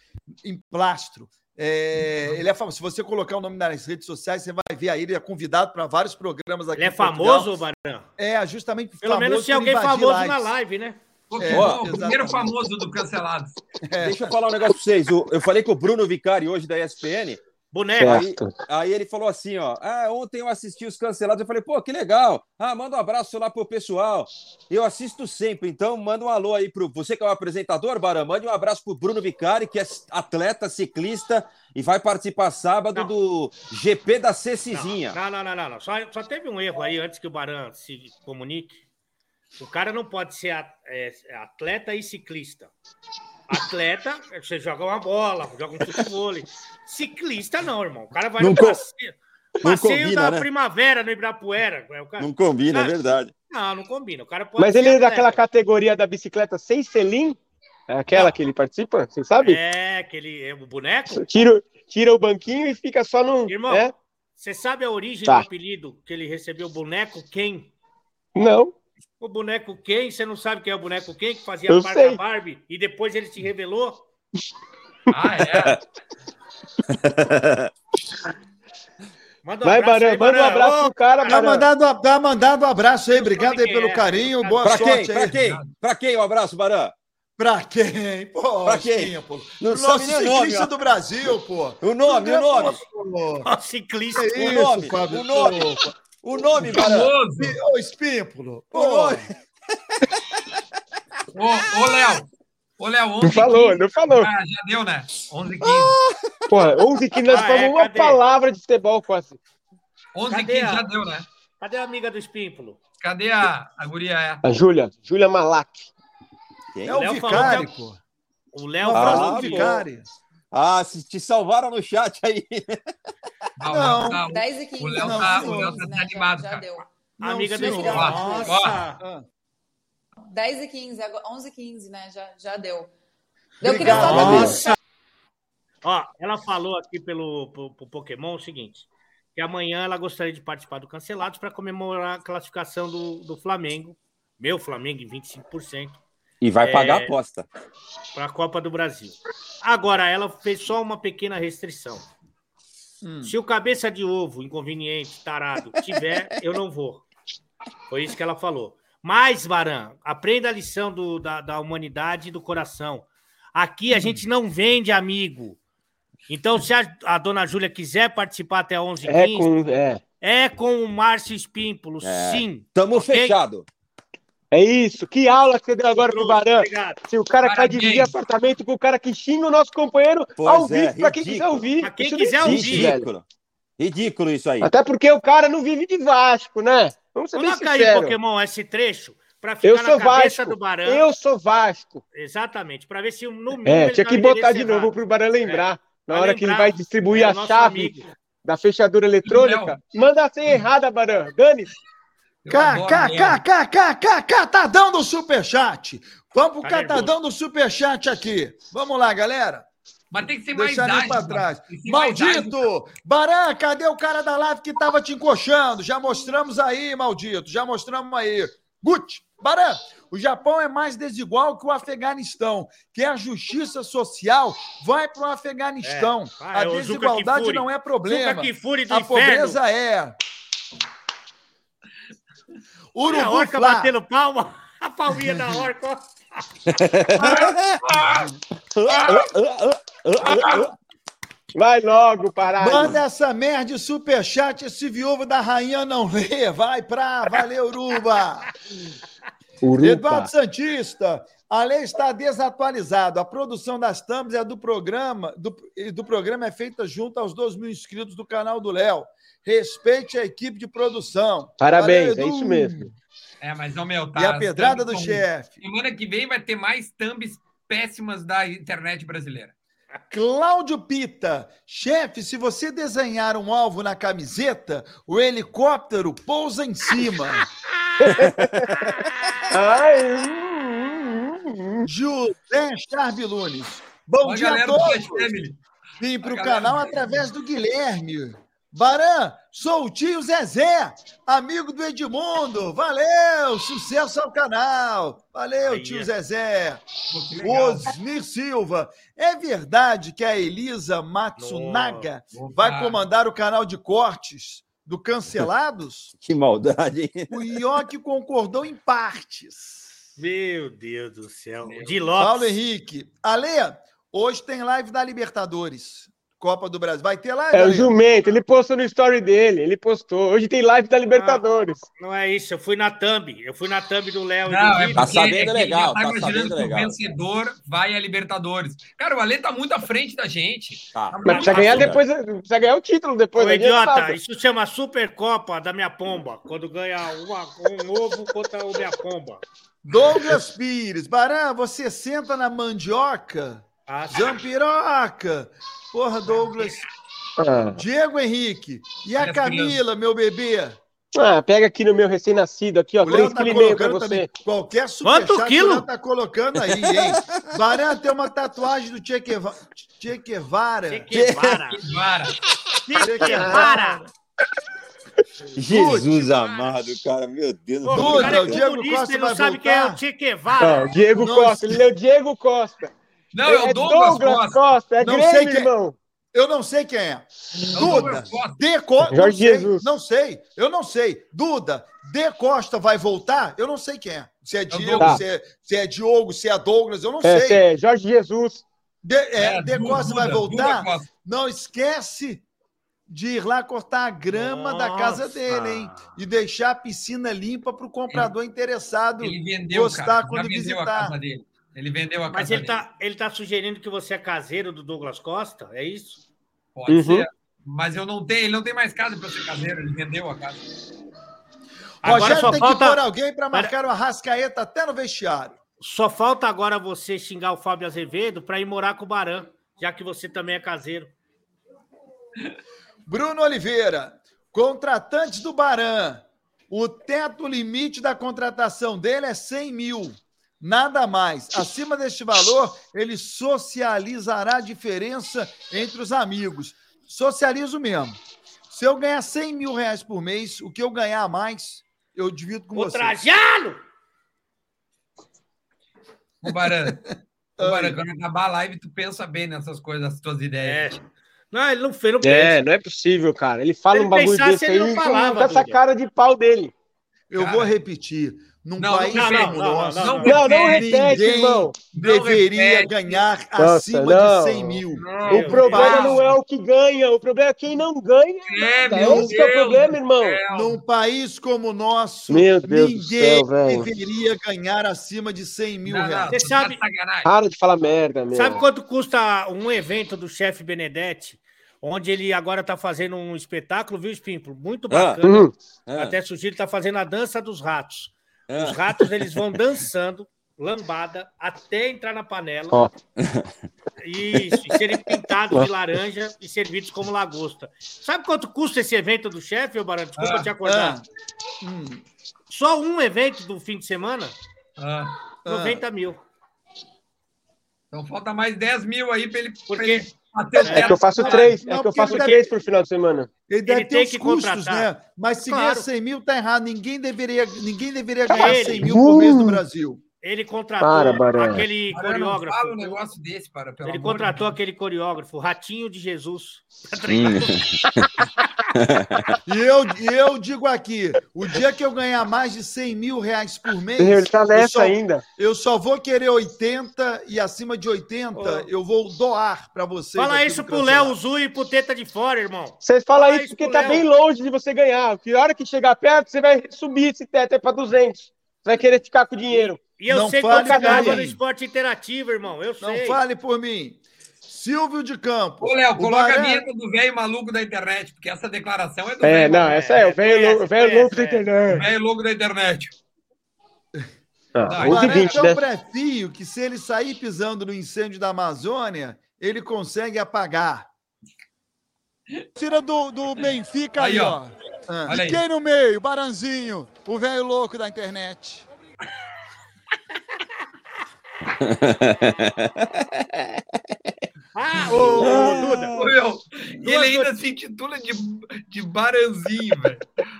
Emplastro. É, ele é famoso. Se você colocar o nome nas redes sociais, você vai ver aí. Ele é convidado para vários programas aqui. Ele é famoso, Barão? É, justamente Pelo famoso menos tinha alguém famoso lives. na live, né? É, o primeiro famoso do Cancelados. Deixa eu falar um negócio pra vocês. O- Eu falei com o Bruno Vicari hoje da ESPN. Boneco. Certo. Aí ele falou assim, ó, ah, ontem eu assisti os cancelados, eu falei, pô, que legal, ah, manda um abraço lá pro pessoal, eu assisto sempre, então manda um alô aí pro, você que é o apresentador, Barã, mande um abraço pro Bruno Vicari, que é atleta, ciclista, e vai participar sábado Não. do GP da Cecizinha. Não, não, não, não, não. Só, só teve um erro aí antes que o Baran se comunique. O cara não pode ser é, atleta e ciclista. Atleta, você joga uma bola, joga um futebol. Ciclista, não, irmão. O cara vai Não no passeio, não passeio combina, da né? primavera no Ibirapuera. É o cara- Não combina, é verdade. Não, não combina. O cara pode Mas ele é daquela categoria da bicicleta sem selim? É aquela que ele participa? Você sabe? É, aquele é o boneco. Tira, tira o banquinho e fica só no. Irmão, É? Você sabe a origem Tá. do apelido que ele recebeu, boneco quem? Não. O boneco quem? Você não sabe quem é o boneco quem? Que fazia Eu parte da sei. Barbie e depois ele se revelou? Ah, é. <laughs> Manda um Vai, abraço Barão, aí, manda um Barão. abraço pro cara, Tá Barão. mandando, tá mandando um abraço aí. Obrigado aí pelo é. carinho. Boa Pra sorte quem? aí. Pra quem? Pra quem o abraço, Barã? Pra quem? Pô, Pra quem? Pô. Não sabe nosso nem o nome, ciclista ó. do Brasil, pô. O nome, o nome. Pô, ciclista. O nome, Fábio? o nome. Pô, O nome. Famoso. Ô, Espímpolo. O nome. <laughs> Ô, ô, Léo. Ô, Léo, 11 Não falou, 15. não falou. Ah, já deu, né? 11 15. Porra, 11 que nós Ah, falamos é, uma cadê? palavra de futebol quase. 11 Cadê 15 a- já deu, né? Cadê a amiga do Espímpolo? Cadê a, a guria? É? A Júlia, Júlia Malak. Quem? é o Léo falou Vicari, pô. O Léo Ah, falou do pô. Ah, se te salvaram no chat aí. Não. Tá- 10 e 15. O Léo Não, tá, o Léo tá desanimado, já, já cara. deu. Não, amiga do Nossa. Ah, 10 e 15, agora 11 e 15, né? Já, já deu. Eu queria Obrigado. só Nossa! Ó, ela falou aqui pelo pro, pro Pokémon o seguinte: que amanhã ela gostaria de participar do Cancelados para comemorar a classificação do, do Flamengo, meu Flamengo em 25%, E vai É. pagar a aposta. para a Copa do Brasil. Agora, ela fez só uma pequena restrição. hum. Se o cabeça de ovo, inconveniente, tarado, tiver, eu não vou. Foi isso que ela falou. Mas, Baran, aprenda a lição do- da, da humanidade e do coração. Aqui a gente não vende amigo. Então, se a, a dona Júlia quiser participar até 11 h É 15 com. É, é com o Márcio Espímpolo, É. sim. Tamo Ok? fechado. É isso. Que aula que você deu agora pro Barão. Obrigado. Se o cara quer dividir apartamento com o cara que xinga o nosso companheiro Pois ao é, vivo, pra quem ridículo. quiser ouvir. Pra quem Isso quiser não ouvir. Ridículo. Ridículo isso aí. Até porque o cara não vive de Vasco, né? Vamos ser Coloca aí. Pokémon, esse trecho, para ficar Eu na sou cabeça Vasco. do Barão. Eu sou Vasco. Exatamente, para ver se no mínimo É, ele tinha tá que botar de novo pro Barão lembrar. Na Vai hora que ele vai distribuir É, o a chave amigo. da fechadura eletrônica, manda a senha errada, Barão. Dane. Eu adoro Léo. KKKKK, catadão do superchat. Vamos pro Tá catadão do superchat aqui. Vamos lá, galera. Mas tem que ser mais Deixa ali ágil. pra mano. trás. Mais. Maldito! Baran, cadê o cara da live que tava te encoxando? Já mostramos aí, maldito. Já mostramos aí. Gucci, Baran, o Japão é mais desigual que o Afeganistão. Que a justiça social vai para o Afeganistão. É. Ah, a desigualdade não é problema. A pobreza é. Olha a Urubu orca Flá. batendo palma. <laughs> A palminha da orca. Vai logo, parado. Manda essa merda de superchat, esse viúvo da rainha não lê. Vai pra. Valeu, Uruba. Eduardo Santista, a lei está desatualizada. A produção das thumbs é do programa, do, e do programa é feita junto aos 2 mil inscritos do canal do Léo. Respeite a equipe de produção. Parabéns, Valeu, é isso mesmo. É, mas, ô, meu, tá. E a pedrada do thumbs chefe. Semana que vem vai ter mais thumbs péssimas da internet brasileira. Cláudio Pita, chefe, se você desenhar um alvo na camiseta, o helicóptero pousa em cima. <laughs> Ai. José Charbilunes. Bom a dia a todos. Vim para o canal através do Guilherme. Baran, sou o tio Zezé, amigo do Edmundo. Valeu, sucesso ao canal. Valeu, Aí, tio é. Zezé. Pô. Osmir Silva, é verdade que a Elisa Matsunaga Opa. vai comandar o canal de cortes do Cancelados? <laughs> Que maldade, hein? O Ioki concordou em partes. Meu Deus do céu. Meu De Paulo Lopes. Henrique. Ale, hoje tem live da Libertadores. Copa do Brasil. Vai ter live, É o jumento, ele postou no story dele, ele postou. Hoje tem live da Libertadores. Não é isso, eu fui na thumb. Eu fui na thumb do Léo Não, do é. Tá sabendo é que legal, tá imaginando sabendo que legal. O vencedor vai a Libertadores. Cara, o Ale tá muito à frente da gente. Tá. Mas precisa ganhar depois, precisa ganhar o título depois. Ô, não adianta idiota, isso chama Supercopa da minha pomba. Quando ganha uma- um ovo contra o minha pomba. Douglas Pires. Baran, você senta na mandioca? Ah, Zampiroca. Porra, Douglas. Ah, Diego Henrique. E a Camila, meu bebê? ah, pega aqui no meu recém-nascido, aqui, ó. O Léo 3,5 tá kg pra você. também. Qualquer Quanto superchat o Léo tá colocando aí, hein? Baran tem uma tatuagem do Che Gueva- Che Guevara. Che Guevara. Que vara. Che Guevara. Jesus amado, cara, meu Deus do é o Diego comunista, Costa ele não vai sabe quem é voltar? o Che. Diego Não, Costa, ele é o Diego Costa. Não, é o Douglas, Costa. Costa, é Não Grêmio, sei quem- irmão. Eu não sei quem é. É Duda, Douglas Costa. De Costa. Jorge não sei, Jesus. Não sei, eu não sei. Duda, De Costa vai voltar? Eu não sei quem é. Se é Diego, Tá. se, é, se é Diogo, se é Douglas, eu não É, sei. é, Jorge Jesus. De, é, É, De Costa vai Duda, voltar? Duda Costa. Não esquece de ir lá cortar a grama da casa Nossa. dele, hein? E deixar a piscina limpa para o comprador interessado Ele vendeu, gostar cara. Quando visitar. Ele vendeu a casa Mas ele dele. tá, ele tá sugerindo que você é caseiro do Douglas Costa? É isso? Pode Uhum. ser. Mas eu não tenho, ele não tem mais casa para ser caseiro, ele vendeu a casa. Agora Rogério só tem que falta, pôr alguém para marcar o Arrascaeta até no vestiário. só falta agora você xingar o Fábio Azevedo para ir morar com o Baran, já que você também é caseiro. Bruno Oliveira, contratantes do Baran. O teto limite da contratação dele é 100 mil. Nada mais. Acima deste valor, ele socializará a diferença entre os amigos. Socializo mesmo. Se eu ganhar 100 mil reais por mês, o que eu ganhar a mais, eu divido com você. Trajano! Ô, Baran, <laughs> ô, Baran, quando acabar a live, tu pensa bem nessas coisas, as tuas É. Não, ele não fez, não É, pensa. não é possível, cara. Ele fala Se um bagulho ele pensasse, desse ele aí não com- falava, com essa cara de pau dele. Eu Cara. vou repetir. Num Não, país não, não, como não, nosso, não, Não, não repete, irmão. deveria repete. ganhar Nossa, acima não. de 100 mil. Não, O problema Deus. não é o que ganha, o problema é quem não ganha. É, Tá? meu Esse que é o Deus problema, irmão. Num país como o nosso, Meu Deus do ninguém céu, velho. deveria ganhar acima de 100 mil Não, não, reais. Você sabe-. Para de falar merda, meu. Sabe quanto custa um evento do chefe Benedetti? Onde ele agora está fazendo um espetáculo, viu, Espímpolo? Muito bacana. Uhum. É, Até sugiro está fazendo a dança dos ratos. é. Os ratos eles vão <laughs> dançando, lambada, até entrar na panela. Ó. <laughs> Isso, e serem pintados de laranja e servidos como lagosta. Sabe quanto custa esse evento do chefe, ô Barão? Desculpa Ah, te acordar. Ah, hum, Só um evento do fim de semana, Ah, ah. 90 mil. então falta mais 10 mil aí para ele, pra Porque É que eu faço três, Não, é que eu faço ele três por final de semana. Ele deve Ele ter tem os que custos, contratar. né? Mas se Claro. ganhar 100 mil, tá errado. Ninguém deveria, ninguém deveria ganhar Ele. 100 mil por mês no Brasil. Ele contratou Para, aquele coreógrafo. fala um negócio desse, para, pelo Ele amor de contratou Deus. aquele coreógrafo, Ratinho de Jesus. <laughs> E eu, eu digo aqui: o dia que eu ganhar mais de 100 mil reais por mês, Ele tá eu, nessa só, ainda. eu só vou querer 80 e acima de 80 Ô. eu vou doar para vocês. Fala isso pro. Léo Zui e pro Teta de Fora, irmão. Você fala Fala isso porque tá Léo. bem longe de você ganhar. Que a hora que chegar perto, você vai subir esse teto aí pra 200. Você vai querer ficar com o dinheiro. E eu Não sei ganhava pra no esporte interativo, irmão. Eu Não sei. fale por mim. Silvio de Campos. Ô, Léo, coloca a Baré- vinheta do velho maluco da internet, porque essa declaração é do É, velho não, maluco. essa é o velho velho louco da é. internet. velho louco da internet. Ah, Não, O 11 e Baré é 20, tão né? pré-fio que se ele sair pisando no incêndio da Amazônia, ele consegue apagar. Tira do, do Benfica Aí, aí, ó. ó. Ah. Olha E quem no meio? Baranzinho, o velho louco da internet. Ah, ô, ô, Duda. Ô, meu, ele ainda se intitula de, de Baranzinho, velho.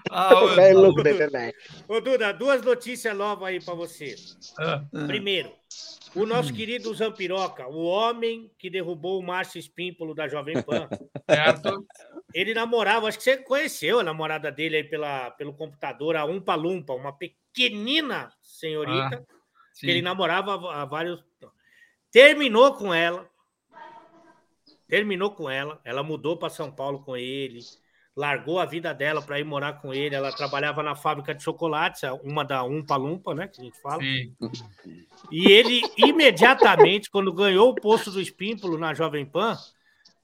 Ah, <laughs> ô, louco da internet. Ô, Duda, duas notícias novas aí pra você. ah, Primeiro, o nosso querido Zampiroca, o homem que derrubou o Márcio Espímpolo da Jovem Pan, <laughs> certo? ele namorava, acho que você conheceu a namorada dele aí pela, pelo computador, a Umpa Lumpa, uma pequenina senhorita, que ele Sim. namorava há vários. Terminou com ela. Terminou com ela. Ela mudou para São Paulo com ele. Largou a vida dela para ir morar com ele. Ela trabalhava na fábrica de chocolates, uma da Umpa Lumpa, né? Que a gente fala. Sim. E ele, imediatamente, quando ganhou o posto do Espímpolo na Jovem Pan,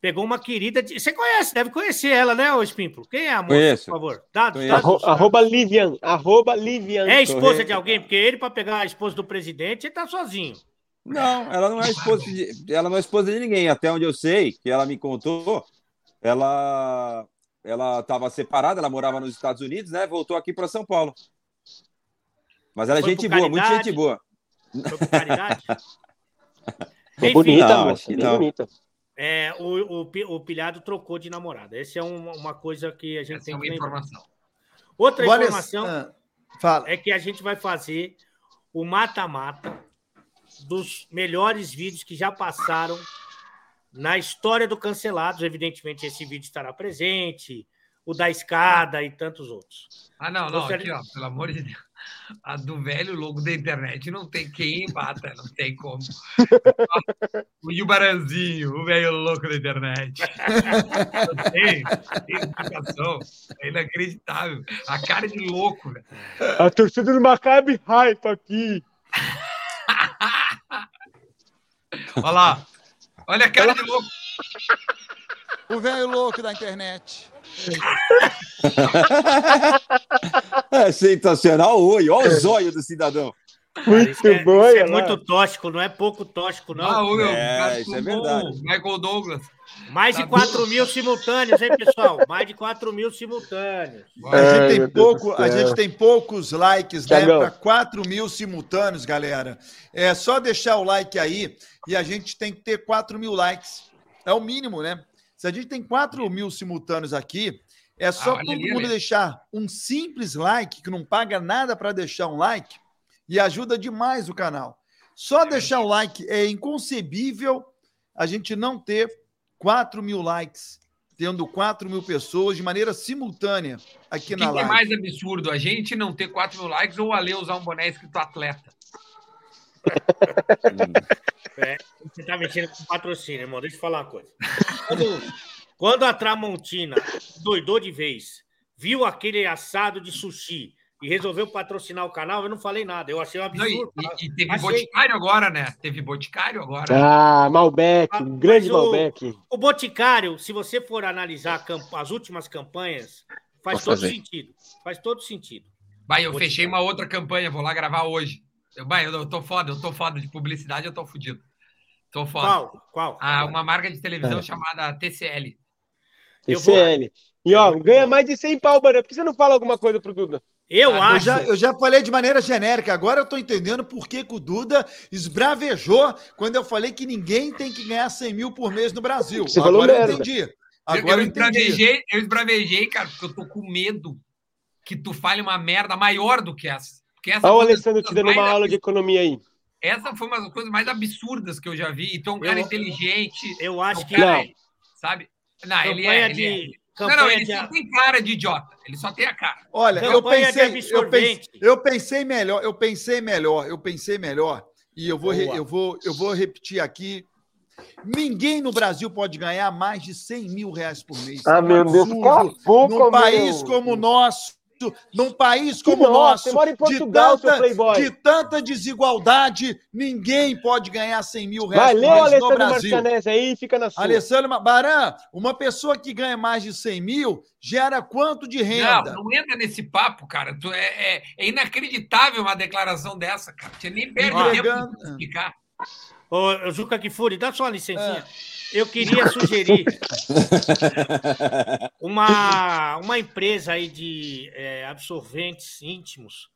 pegou uma querida. De... Você conhece, deve conhecer ela, né, o Espímpolo? Quem é a moça, Conheço. por favor? Dados, dados. Arro, arroba Livian. Arroba Livian. É esposa Correto. de alguém? Porque ele, para pegar a esposa do presidente, ele tá sozinho. Não, ela não é esposa de, ela não é esposa de ninguém. Até onde eu sei, que ela me contou, ela ela estava separada, ela morava nos Estados Unidos, né? Voltou aqui para São Paulo. Mas ela é gente boa, muito gente boa. Foi por caridade? <laughs> Bonita, não, moça. bem não. bonita. É, o, o, o Pilhado trocou de namorada. Essa é uma, uma coisa que a gente Essa é tem uma que lembrar. informação. Outra Olha- informação ah, fala. é que a gente vai fazer o mata-mata dos melhores vídeos que já passaram na história do Cancelados. Evidentemente, esse vídeo estará presente, o da escada e tantos outros. Ah, não, não, Gostaria- aqui, ó, pelo amor de Deus. A do velho logo da internet não tem quem bata, não tem como. <laughs> O Baranzinho, o velho louco da internet. Não tem, tem explicação. É inacreditável. A cara de louco, velho. A torcida do Maccabi Haifa aqui. Olha lá. Olha a cara de louco. O velho louco da internet. <laughs> É sensacional. Oi, olha o zóio do cidadão. Muito Isso é, bom, isso é lá. muito tóxico, não é pouco tóxico, não. Ah, É, isso é verdade. Michael Douglas. Mais de Tá 4 mil simultâneos, hein, pessoal? Mais de 4 mil simultâneos. A gente, tem pouco, a gente tem poucos likes, né? Para 4 mil simultâneos, galera. É só deixar o like aí e a gente tem que ter 4 mil likes. É o mínimo, né? Se a gente tem 4 mil simultâneos aqui, é só Ah, todo ali, mundo Ale. deixar um simples like, que não paga nada para deixar um like, e ajuda demais o canal. Só deixar o like é inconcebível a gente não ter 4 mil likes, tendo 4 mil pessoas de maneira simultânea aqui O na que, que é live. mais absurdo? A gente não ter 4 mil likes ou o Ale usar um boné escrito atleta? É, você tá mexendo com patrocínio, irmão. Deixa eu falar uma coisa. Quando, quando a Tramontina doidou de vez, viu aquele assado de sushi e resolveu patrocinar o canal, eu não falei nada. Eu achei um Não, e, absurdo. e- e teve Achei. Boticário agora, né? Teve Boticário agora. Ah, Malbec, Ah, um grande o- Malbec. O Boticário, se você for analisar as últimas campanhas, faz Vou todo fazer. sentido. Faz todo sentido. Vai, eu Boticário. fechei uma outra campanha, vou lá gravar hoje. Eu, eu, eu tô foda, eu tô foda de publicidade, eu tô fudido. Tô foda. Qual? Qual? Ah, uma marca de televisão É. chamada TCL. Eu TCL. E ó, ganha mais de 100 pau, Barão. Por que você não fala alguma coisa pro Duda? Eu Ah, Eu acho. já, eu já falei de maneira genérica, agora eu tô entendendo por que, que o Duda esbravejou quando eu falei que ninguém tem que ganhar 100 mil por mês no Brasil. Você falou agora eu merda. entendi. Eu, Agora eu, eu entendi. esbravejei, eu esbravejei, cara, porque eu tô com medo que tu fale uma merda maior do que essa. Porque essa Olha o Alessandro te dando uma aula de economia aí. Essa foi uma das coisas mais absurdas que eu já vi. E é um cara Eu- inteligente, Eu acho que. cara, Não. sabe? Não, ele Campanha é. de. Ele é. Campanha Não, não, ele de. só tem cara de idiota. Ele só tem a cara. Olha, eu pensei, eu pensei, eu pensei melhor, eu pensei melhor, eu pensei melhor. E eu vou, re- eu vou, eu vou repetir aqui. Ninguém no Brasil pode ganhar mais de 100 mil reais por mês. Ah, É meu Deus, absurdo. cala a boca, num país meu. como o nosso, num país como o nosso, de Portugal, seu tanta, de tanta desigualdade, ninguém pode ganhar 100 mil reais Valeu, por mês no Alessandro Brasil. Marcianese aí, fica na sua. Alessandro Baran, uma pessoa que ganha mais de 100 mil gera quanto de renda? Não, não entra nesse papo, cara. Tu é, é- é inacreditável uma declaração dessa, cara. Você nem perde Olha, tempo de explicar. Ô, Juca Kifuri, dá só uma licencinha. É. Eu queria sugerir <laughs> uma, uma empresa aí de é, absorventes íntimos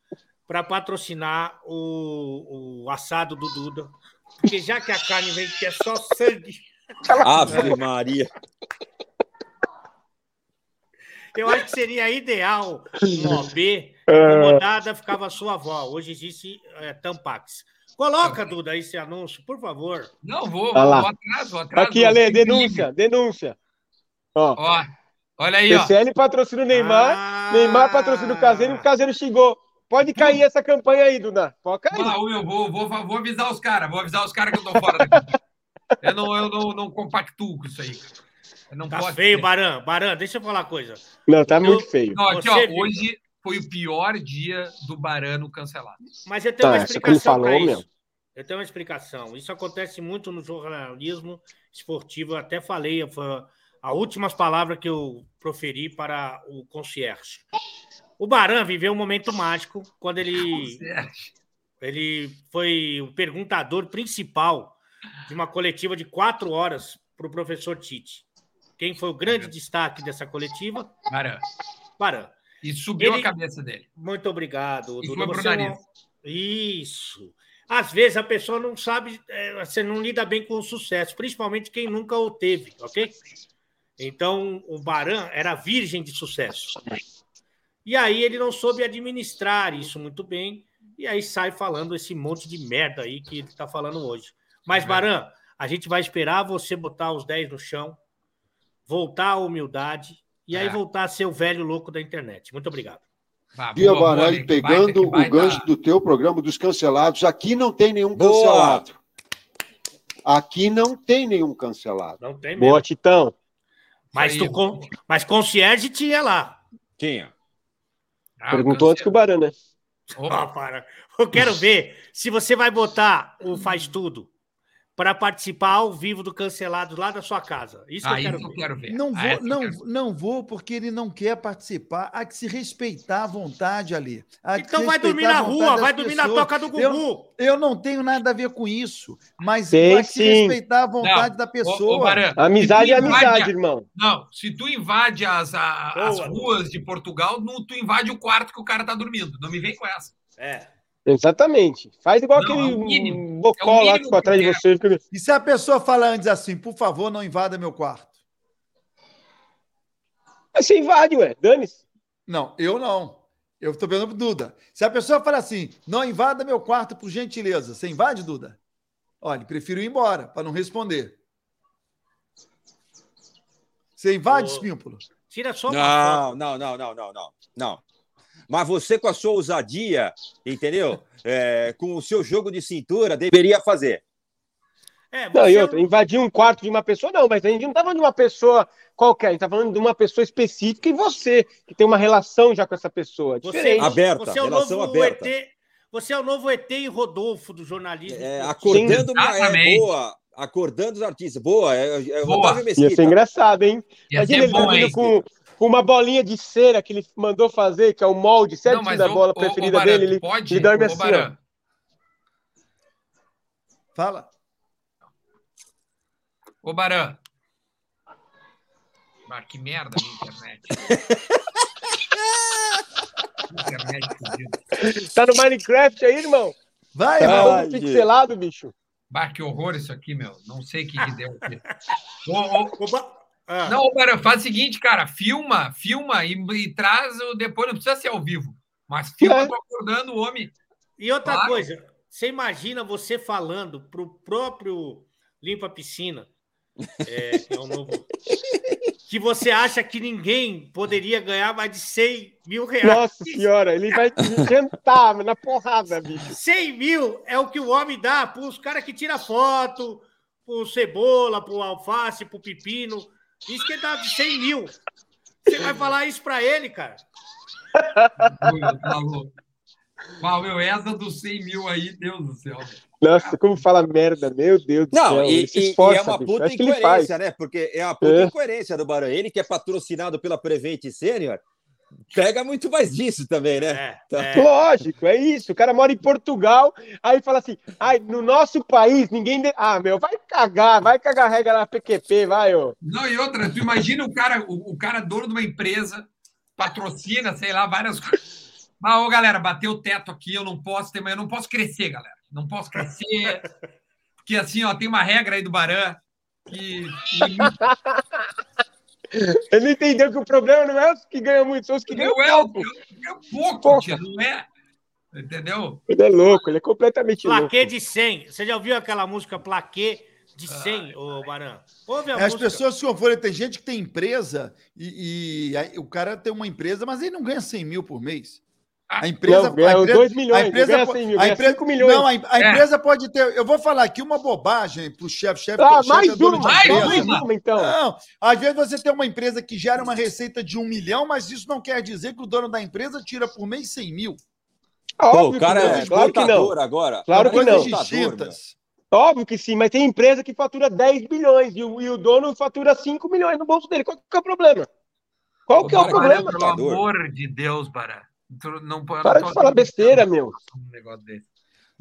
para patrocinar o, o assado do Duda. Porque já que a carne vem que é só sangue, Ave Maria. eu acho que seria ideal um OB, incomodada ficava a sua avó. Hoje existe é, Tampax. Coloca, Duda, esse anúncio, por favor. Não, vou, vou, atrás, vou atrás. Aqui, Ale, denúncia, denúncia. Ó, Ó, olha aí, ó. TCL patrocina o Neymar, Ah. Neymar patrocina o Caseiro e o Caseiro xingou. Pode cair essa campanha aí, Duda. Pode cair. Ô, meu, vou, vou, vou avisar os caras, vou avisar os caras que eu tô fora daqui. Eu não, eu não, não compactuo com isso aí. Eu não Tá posso feio. Baran. Baran, deixa eu falar uma coisa. Não, tá Eu- muito feio. Não, aqui, ó, viu? hoje foi o pior dia do Barano cancelado. Mas eu tenho Tá, uma explicação para isso. meu. Eu tenho uma explicação. Isso acontece muito no jornalismo esportivo. Eu até falei, foi a últimas palavras que eu proferi para o concierge. O Baran viveu um momento mágico quando ele, ele foi o perguntador principal de uma coletiva de quatro horas para o professor Tite. Quem foi o grande destaque dessa coletiva? Baran. Baran. E subiu Ele- a cabeça dele. Muito obrigado. E foi pro é nariz. Isso. Às vezes a pessoa não sabe, é, você não lida bem com o sucesso, principalmente quem nunca o teve, ok? Então o Baran era virgem de sucesso. E aí ele não soube administrar isso muito bem, e aí sai falando esse monte de merda aí que ele está falando hoje. Mas, Baran, A gente vai esperar você botar os 10 no chão, voltar à humildade e aí É. voltar a ser o velho louco da internet. Muito obrigado. Vá, Bia Baralho, baita, pegando que o baita- gancho do teu programa dos cancelados, aqui não tem nenhum Boa. cancelado. Aqui não tem nenhum cancelado. Não tem mesmo. Boa, Titão. Mas, tu, con... Mas concierge tinha lá. Tinha. Ah, Perguntou antes que o Barão, né? Ah, para. Eu quero ver se você vai botar o Faz Tudo para participar ao vivo do Cancelado lá da sua casa. Isso que eu quero eu ver. quero ver. Não Ah, vou, eu não, quero ver. não vou, porque ele não quer participar. Há que se respeitar a vontade ali. Há Então se vai dormir na rua, vai dormir na pessoas. toca do Eu- Gugu. Eu não tenho nada a ver com isso, mas Tem há que se sim. respeitar a vontade da Ô, ô, pessoa. Baran, Amizade se é amizade, a- irmão. Não, se tu invade as, a- as ruas de Portugal, não, tu invade o quarto que o cara tá dormindo. Não me vem com essa. É. Exatamente. Faz igual Não, aquele é mínimo. bocó É lá que ficou atrás de você. E se a pessoa fala antes assim, por favor, não invada meu quarto? Aí você invade, ué. Dane-se. Não, eu não. Eu estou perguntando pro Duda. Se a pessoa fala assim, não invada meu quarto por gentileza, você invade, Duda? Olha, prefiro ir embora para não responder. Você invade, Ô. Espímpulo? Tira só uma foto. Não, não, não, não, não, não. Não. Mas você, com a sua ousadia, entendeu? É, com o seu jogo de cintura, deveria fazer. É, Não, você e outra, invadir um quarto de uma pessoa, não, mas a gente não tá falando de uma pessoa qualquer, a gente tá falando de uma pessoa específica e você, que tem uma relação já com essa pessoa. Você, Diferente. Aberta, você é o relação novo aberta. ET. Você é o novo ET e Rodolfo do jornalismo. É, acordando uma, é, boa. Acordando os artistas. Boa, é, é Boa. Otávio Ia ser engraçado, hein? Ia Imagina ser ele bom, hein? com uma bolinha de cera que ele mandou fazer, que é o molde certinho Não, da bola preferida Baran, dele. Ele, pode, ele dorme assim, Baran, Fala. Ô, Baran. Ah, que merda minha internet. <laughs> internet fodida. ó. Tá no Minecraft aí, irmão? Vai, Tá pixelado, bicho. Bah, que horror isso aqui, meu. Não sei o que, que deu aqui. <laughs> Ô, ô, Ô, Ah, Não, ô, Baran, faz o seguinte, cara. Filma, filma e, e traz o depois. Não precisa ser ao vivo. Mas filma É. acordando o homem. E outra Claro. coisa, você imagina você falando pro próprio Limpa Piscina, é, que é o novo, <laughs> que você acha que ninguém poderia ganhar mais de 100 mil reais. Nossa senhora, ele vai jantar na porrada, bicho. 100 mil é o que o homem dá para os caras que tiram foto, pro cebola, pro alface, pro pepino. Isso que ele dá de 100 mil. Você vai falar isso para ele, cara? Tá. Uau, meu, essa dos 100 mil aí, Deus do céu. Nossa, como fala merda, meu Deus do Não, céu. e, se e- e esforça, é uma bicho. puta Acho que ele faz. incoerência, né? Porque é uma puta É. incoerência do Barão. Ele que é patrocinado pela Prevent Sênior, pega muito mais disso também, né? É, Tá. é. Lógico, é isso. O cara mora em Portugal, aí fala assim: ai, no nosso país, ninguém. de- Ah, meu, vai cagar, vai cagar regra na PQP, vai, ô. Não, e outra, tu imagina o cara, o, o cara dono de uma empresa, patrocina, sei lá, várias coisas. Mas, ô, galera, bateu o teto aqui, eu não posso ter, eu não posso crescer, galera. Não posso crescer. Porque assim, ó, tem uma regra aí do Baran que. <laughs> Ele não entendeu que o problema não é os que ganham muito, são os que ganham Não é, o- pouco. é pouco, Porra. tia, não é? Entendeu? Ele é louco, ele é completamente louco. Plaquê de 100. Você já ouviu aquela música Plaquê de 100, ô Baran? Ouve a As música. pessoas se conforem. Tem gente que tem empresa e, e aí o cara tem uma empresa, mas ele não ganha 100 mil por mês. A empresa, Não, ganha a empresa, 2 milhões, a empresa, não ganha po- 100 mil, a empresa, 5 milhões. Não, a, a É. empresa pode ter. Eu vou falar aqui uma bobagem para o chefe. Chefe, Ah, chefe mais é dono uma, mais empresa. mais uma. então. Não, às vezes você tem uma empresa que gera uma receita de um milhão, mas isso não quer dizer que o dono da empresa tira por mês 100 mil. Pô, Óbvio o cara que não, é claro que não. agora. Claro que é não. Distintas. Óbvio que sim, mas tem empresa que fatura 10 bilhões e o, e o dono fatura 5 milhões no bolso dele. Qual que é o problema? Qual que é o Baran, problema? Pelo amor de Deus, Baran. Não, Para de falar besteira, meu. Um.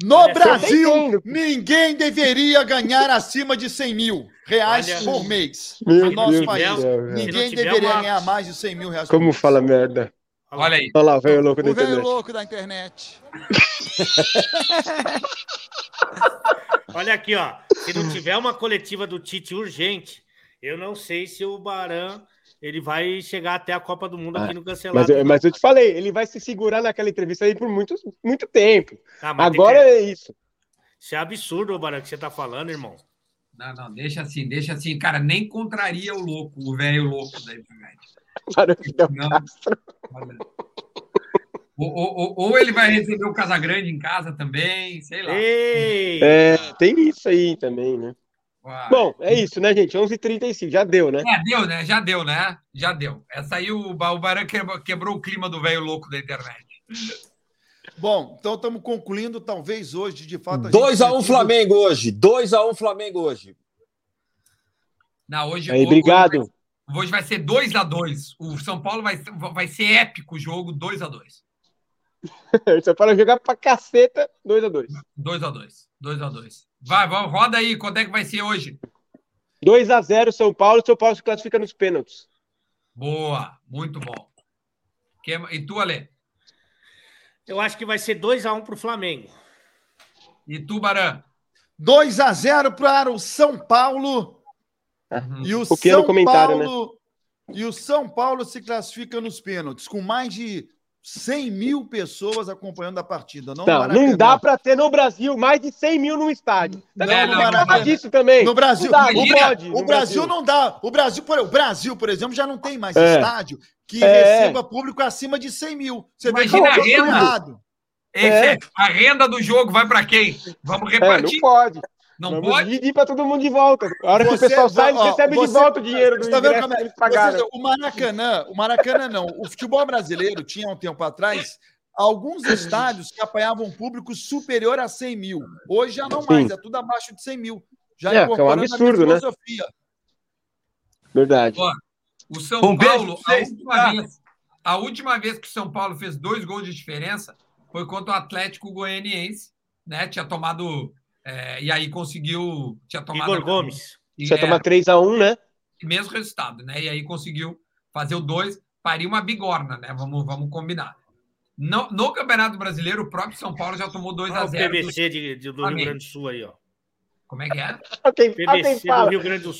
No Olha, Brasil, ninguém deveria ganhar acima de 100 mil reais Olha- por mês. Meu no nosso Deus país. velho. Ninguém deveria uma- ganhar mais de 100 mil reais por Como mês. fala merda. Olha aí. Olha lá, o velho louco da O velho internet. louco da internet. <laughs> Olha aqui, ó. Se não tiver uma coletiva do Tite urgente, eu não sei se o Baran ele vai chegar até a Copa do Mundo aqui no cancelado. Mas, mas eu te falei, ele vai se segurar naquela entrevista aí por muito, muito tempo. Ah, Agora que- é isso. Isso é absurdo, ô Baran, que você tá falando, irmão. Não, não, deixa assim, deixa assim. Cara, nem contraria o louco, o velho louco da internet. O Fidel Não. Castro. Olha. Ou, ou- ou- ou ele vai receber o Casagrande em casa também, sei lá. Ei! É, tem isso aí também, né? Uai. Bom, é isso, né, gente? 11h35, já deu, né? É, deu, né? Já deu, né? Já deu. Essa aí o, o Baran quebrou, quebrou o clima do velho louco da internet. Bom, então estamos concluindo, talvez hoje, de fato. a 2 gente a 1 tenha Flamengo hoje. 2 a 1 Flamengo hoje. Não, hoje, Aí, hoje- obrigado. Hoje vai ser 2 a 2 O São Paulo vai, vai ser épico o jogo, 2 a 2 Você para jogar pra caceta, 2x2. 2 a 2 2 a 2 Vai, vai, roda aí, quanto é que vai ser hoje? 2x0 São Paulo, São Paulo se classifica nos pênaltis. Boa, muito bom. E tu, Ale? Eu acho que vai ser 2x1 pro Flamengo. E tu, Baran? 2 a 0 para o São Paulo. Uhum. E o Pequeno São comentário, né? Paulo e o São Paulo se classifica nos pênaltis, com mais de 100 mil pessoas acompanhando a partida. Não, Não, não dá pra ter no Brasil mais de 100 mil num estádio. Tá Não, no Não Maracanã. fala disso também. No Brasil, Não dá, não pode. o no Brasil, não dá. O Brasil, por, o Brasil, por exemplo, já não tem mais É. estádio que É. receba público acima de 100 mil. Você vê Imagina que a é renda. errado. É. Fé, a renda do jogo vai para quem? Vamos É, não repartir? pode. Não Vamos pode? dividir pra todo mundo de volta. A hora que Você- o pessoal sai, ó, recebem de você- volta o dinheiro do tá ingresso é? que eles pagaram. Você- o Maracanã, o Maracanã não. O futebol brasileiro tinha um tempo atrás alguns estádios que apanhavam um público superior a 100 mil. Hoje já não Sim. mais, é tudo abaixo de 100 mil. Já É, que é um absurdo, minha né? filosofia. Verdade. Ó, O São Um Paulo, a última, tá? vez, a última vez que o São Paulo fez dois gols de diferença foi contra o Atlético Goianiense, né? Tinha tomado. É, e aí conseguiu. Tinha tomado. Igor Gomes. E, Você é, toma 3x1, né? mesmo resultado, né? E aí conseguiu fazer o dois, paria uma bigorna, né? Vamos, vamos combinar. No, no Campeonato Brasileiro, o próprio São Paulo já tomou 2 Olha a o 0 PVC de, de- do Rio. Grande do Sul aí, ó. Como é que é? Quem, ah, quem PVC do. Rio Grande do